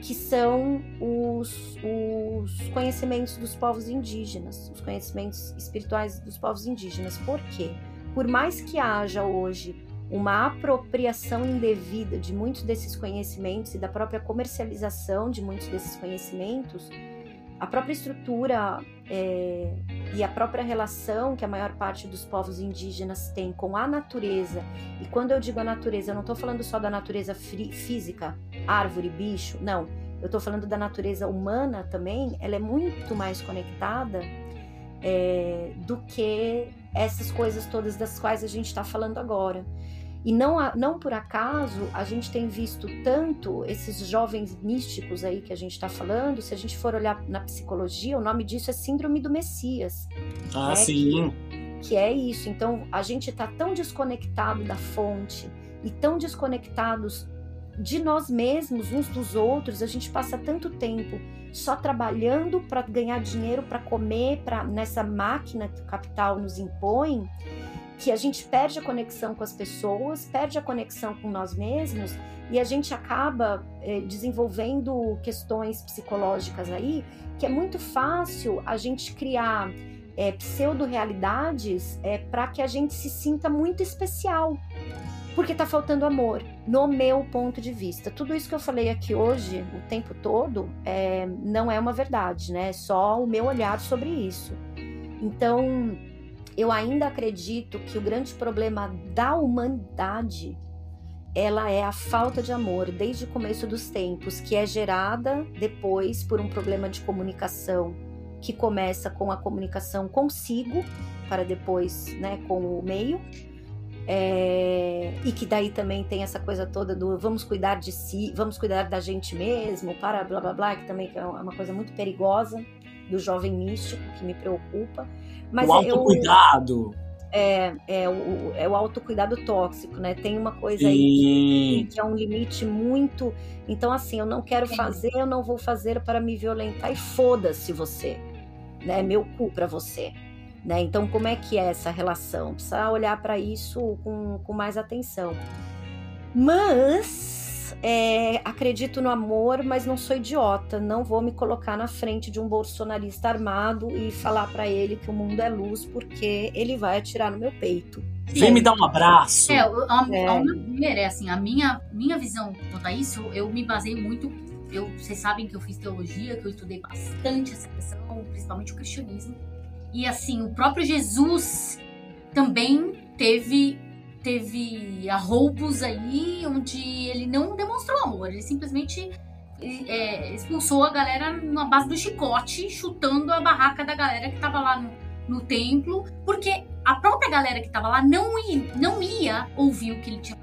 que são os, os conhecimentos dos povos indígenas, os conhecimentos espirituais dos povos indígenas. Por quê? Por mais que haja hoje uma apropriação indevida de muitos desses conhecimentos e da própria comercialização de muitos desses conhecimentos, a própria estrutura é, e a própria relação que a maior parte dos povos indígenas tem com a natureza, e quando eu digo a natureza, eu não estou falando só da natureza física, árvore, bicho, não. Eu estou falando da natureza humana também, ela é muito mais conectada é, do que essas coisas todas das quais a gente está falando agora. E não, não por acaso a gente tem visto tanto esses jovens místicos aí que a gente está falando, se a gente for olhar na psicologia, o nome disso é Síndrome do Messias. Ah, né? sim. Que, que é isso. Então a gente está tão desconectado da fonte e tão desconectados de nós mesmos, uns dos outros, a gente passa tanto tempo só trabalhando para ganhar dinheiro, para comer, para nessa máquina que o capital nos impõe, que a gente perde a conexão com as pessoas, perde a conexão com nós mesmos e a gente acaba é, desenvolvendo questões psicológicas aí que é muito fácil a gente criar é, pseudo-realidades é, para que a gente se sinta muito especial. Porque está faltando amor, no meu ponto de vista. Tudo isso que eu falei aqui hoje, o tempo todo, é, não é uma verdade, né? É só o meu olhar sobre isso. Então, eu ainda acredito que o grande problema da humanidade ela é a falta de amor desde o começo dos tempos, que é gerada depois por um problema de comunicação que começa com a comunicação consigo para depois, né, com o meio. É, e que daí também tem essa coisa toda do vamos cuidar de si, vamos cuidar da gente mesmo, para blá blá blá, que também é uma coisa muito perigosa do jovem místico que me preocupa. Mas o autocuidado. Eu, é, é, o, é o autocuidado tóxico, né? Tem uma coisa aí que, que, é um limite muito. Então, assim, eu não quero fazer, eu não vou fazer para me violentar e foda-se você, né? Meu cu para você. Né? Então, como é que é essa relação? Precisa olhar para isso com, com mais atenção. Mas é, acredito no amor, mas não sou idiota. Não vou me colocar na frente de um bolsonarista armado e falar para ele que o mundo é luz, porque ele vai atirar no meu peito. Vem me dar um abraço. É, a, é. Ao meu ver, é assim, a minha, minha visão quanto a isso, eu me baseio muito. Eu, vocês sabem que eu fiz teologia, que eu estudei bastante essa questão, principalmente o cristianismo. E assim, o próprio Jesus também teve teve arroubos aí onde ele não demonstrou amor, ele simplesmente é, expulsou a galera na base do chicote, chutando a barraca da galera que tava lá no, no templo, porque a própria galera que tava lá não ia, não ia ouvir o que ele tinha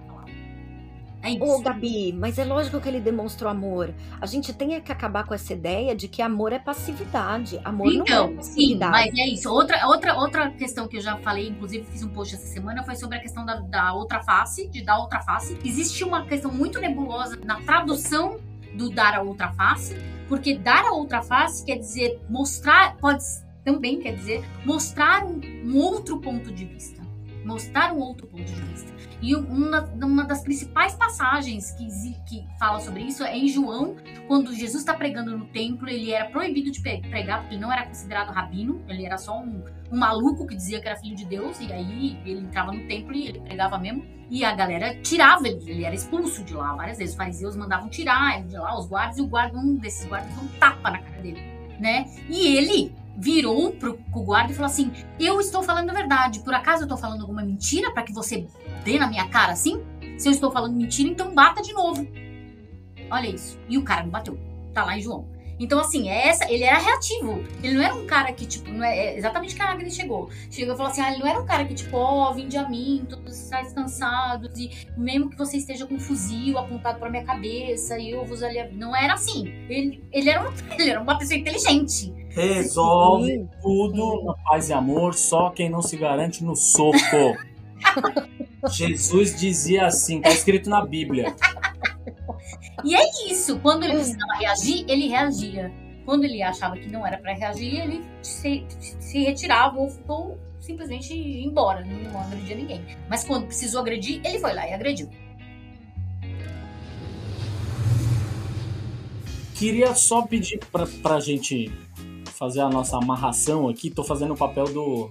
é. Ô, Gabi, mas é lógico que ele demonstrou amor. A gente tem que acabar com essa ideia de que amor é passividade. Amor então, não é passividade. Sim, mas é isso. Outra, outra, outra questão que eu já falei, inclusive fiz um post essa semana, foi sobre a questão da, da outra face, de dar outra face. Existe uma questão muito nebulosa na tradução do dar a outra face, porque dar a outra face quer dizer mostrar, pode também quer dizer mostrar um, um outro ponto de vista. Mostrar um outro ponto de vista. E uma, uma das principais passagens que, que fala sobre isso é em João, quando Jesus está pregando no templo, ele era proibido de pregar, porque ele não era considerado rabino, ele era só um, um maluco que dizia que era filho de Deus, e aí ele entrava no templo e ele pregava mesmo, e a galera tirava ele, ele era expulso de lá várias vezes. Os fariseus mandavam tirar ele de lá, os guardas, e o guarda, um desses guardas, um tapa na cara dele, né? E ele virou pro, pro guarda e falou assim: Eu estou falando a verdade. Por acaso eu estou falando alguma mentira para que você dê na minha cara assim? Se eu estou falando mentira, então bata de novo. Olha isso. E o cara me bateu. Tá lá em João. Então, assim, é essa, ele era reativo. Ele não era um cara que, tipo, não é, é exatamente que a ele chegou. Chegou e falou assim: ah, ele não era um cara que, tipo, ó, oh, vinde a mim, todos estáis cansados, e mesmo que você esteja com um fuzil apontado pra minha cabeça, e eu vos ali. Não era assim. Ele, ele, era, um, ele era uma pessoa inteligente. Resolve Sim. tudo na paz e amor, só quem não se garante no soco. Jesus dizia assim, tá escrito na Bíblia. E é isso. Quando ele precisava reagir, ele reagia. Quando ele achava que não era para reagir, ele se, se retirava ou, ou simplesmente ia embora, não agredia ninguém. Mas quando precisou agredir, ele foi lá e agrediu. Queria só pedir pra, pra gente fazer a nossa amarração aqui. Tô fazendo o papel do,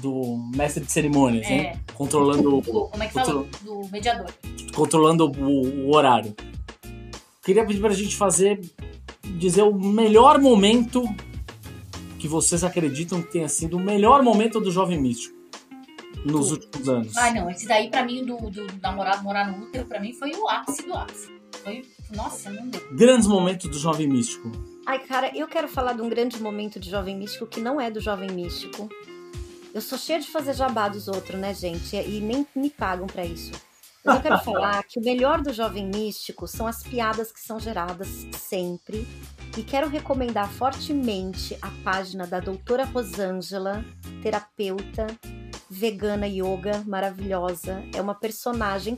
do mestre de cerimônias, é. né? Controlando. Do, como é que fala? Do mediador. Controlando o, o horário. Queria pedir pra gente fazer dizer o melhor momento que vocês acreditam que tenha sido o melhor momento do Jovem Místico nos últimos anos. Ai, não, esse daí pra mim, do, do, do namorado morar no útero, pra mim foi o ápice do ápice. Foi, nossa, não deu. Grandes momentos do Jovem Místico. Ai, cara, eu quero falar de um grande momento de Jovem Místico que não é do Jovem Místico. Eu sou cheia de fazer jabá dos outros, né, gente? E nem me pagam pra isso. Eu quero falar que o melhor do Jovem Místico são as piadas que são geradas sempre. E quero recomendar fortemente a página da doutora Rosângela, terapeuta, vegana yoga maravilhosa. É uma personagem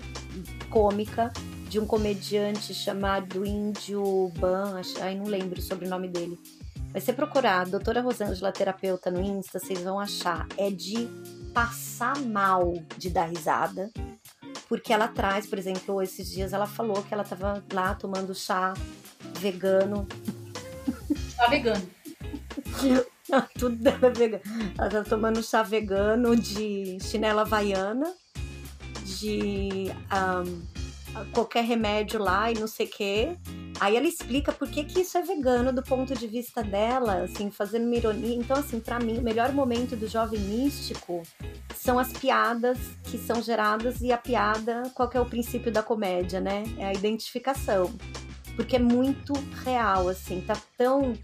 cômica de um comediante chamado Índio Ban, ai não lembro o sobrenome dele. Mas se procurar doutora Rosângela terapeuta no Insta, vocês vão achar. É de passar mal de dar risada. Porque ela traz, por exemplo, esses dias ela falou que ela tava lá tomando chá vegano Tá vegano. Tudo dela é vegano. Ela tá tomando chá vegano de chinela havaiana, de ahn, qualquer remédio lá e não sei o quê. Aí ela explica por que, que isso é vegano do ponto de vista dela, assim, fazendo uma ironia. Então, assim, pra mim, o melhor momento do jovem místico são as piadas que são geradas e a piada, qual que é o princípio da comédia, né? É a identificação. Porque é muito real, assim, tá tão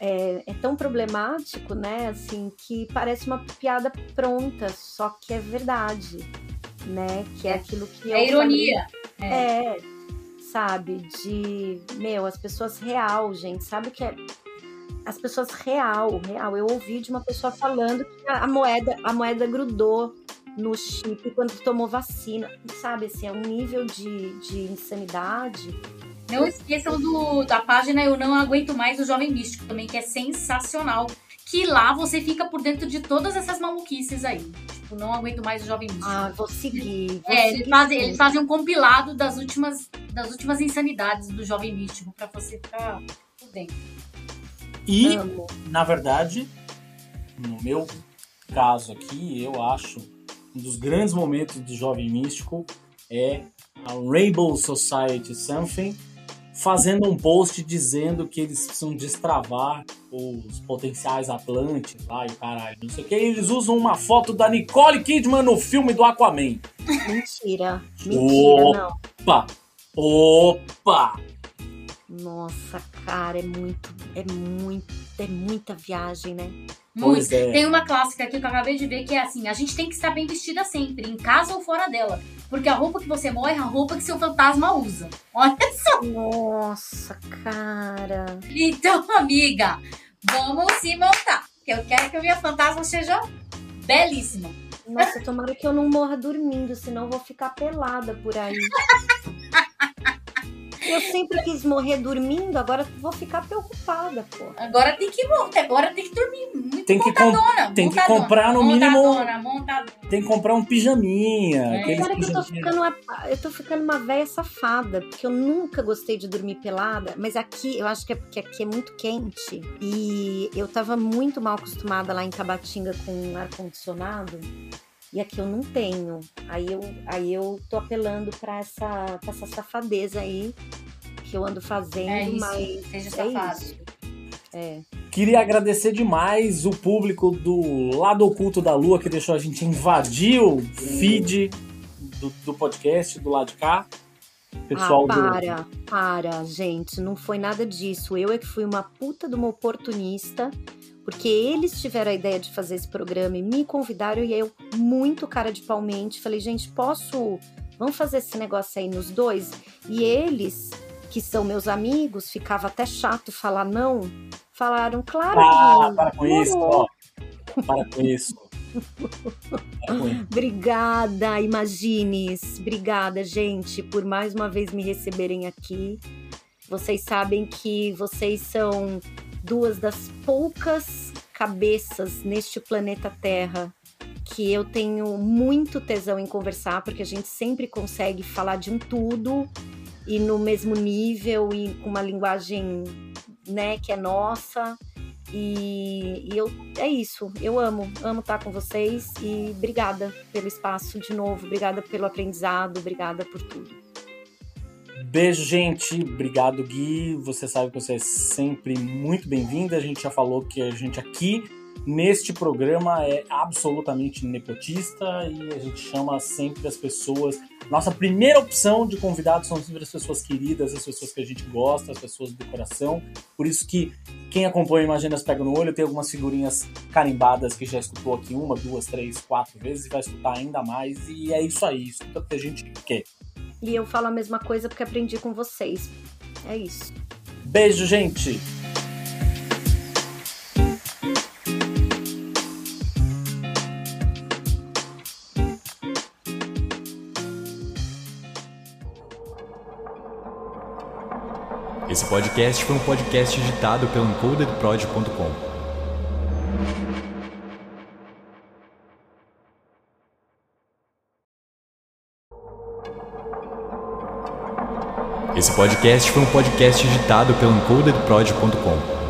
é, é tão problemático, né? Assim, que parece uma piada pronta, só que é verdade, né? Que é aquilo que eu É ironia. falei. É, sabe? De, meu, as pessoas real, gente, sabe o que é? As pessoas real, real. Eu ouvi de uma pessoa falando que a moeda, a moeda grudou no chip quando tomou vacina, sabe? Assim, é um nível de, de insanidade. Não esqueçam do, da página Eu Não Aguento Mais o Jovem Místico também, que é sensacional. Que lá você fica por dentro de todas essas maluquices aí. Tipo, não aguento mais o Jovem Místico. Ah, vou seguir. Vou é, seguir eles fazem, eles fazem um compilado das últimas, das últimas insanidades do Jovem Místico, pra você ficar por dentro. E, Amo. na verdade, no meu caso aqui, eu acho um dos grandes momentos do Jovem Místico é a Rainbow Society Something fazendo um post dizendo que eles precisam destravar os potenciais Atlantes lá e o caralho, não sei o que. Eles usam uma foto da Nicole Kidman no filme do Aquaman. Mentira. Mentira, Ô. não. Opa! Opa! Nossa, cara, é muito, é muito, é muita viagem, né? Muito. é. Tem uma clássica aqui que eu acabei de ver que é assim: a gente tem que estar bem vestida sempre, em casa ou fora dela. Porque a roupa que você morre é a roupa que seu fantasma usa. Olha só. Nossa, cara. Então, amiga, vamos se montar. Porque eu quero que a minha fantasma seja belíssima. Nossa, tomara que eu não morra dormindo, senão eu vou ficar pelada por aí. Eu sempre quis morrer dormindo, agora vou ficar preocupada, pô. Agora tem que montar, agora tem que dormir. Muito Tem que com- montadona. tem que comprar no mínimo- Montadona, montadona. Tem que comprar um pijaminha. É. aqueles Olha que eu tô ficando uma, eu tô ficando uma véia safada, porque eu nunca gostei de dormir pelada, mas aqui eu acho que é porque aqui é muito quente e eu tava muito mal acostumada lá em Tabatinga com ar condicionado. E aqui eu não tenho. Aí eu, aí eu tô apelando pra essa, pra essa safadeza aí que eu ando fazendo, É isso, mas seja é safado. isso. É. Queria agradecer demais o público do Lado Oculto da Lua que deixou a gente invadir o feed do, do podcast do lado de cá. Pessoal ah, do. para, para, gente. Não foi nada disso. Eu é que fui uma puta de uma oportunista, porque eles tiveram a ideia de fazer esse programa e me convidaram e eu, muito cara de palmente, falei, gente, posso. Vamos fazer esse negócio aí nos dois? E eles, que são meus amigos, ficava até chato falar não, falaram, claro Ah, que para com isso, demorou." ó. Para com isso. Para com isso. Obrigada, Imagines. Obrigada, gente, por mais uma vez me receberem aqui. Vocês sabem que vocês são duas das poucas cabeças neste planeta Terra que eu tenho muito tesão em conversar, porque a gente sempre consegue falar de um tudo e no mesmo nível e com uma linguagem, né, que é nossa. E, e eu é isso, eu amo, amo estar com vocês e obrigada pelo espaço de novo, obrigada pelo aprendizado, obrigada por tudo. Beijo, gente. Obrigado, Gui. Você sabe que você é sempre muito bem-vinda. A gente já falou que a gente aqui neste programa é absolutamente nepotista e a gente chama sempre as pessoas. Nossa primeira opção de convidados são sempre as pessoas queridas, as pessoas que a gente gosta, as pessoas do coração. Por isso que quem acompanha Imaginas Pega no Olho tem algumas figurinhas carimbadas que já escutou aqui uma, duas, três, quatro vezes e vai escutar ainda mais. E é isso aí, escuta o que a gente quer. E eu falo a mesma coisa porque aprendi com vocês. É isso. Beijo, gente! Esse podcast foi um podcast editado pelo encodedprod.com. Esse podcast foi um podcast editado pelo encodedprod.com.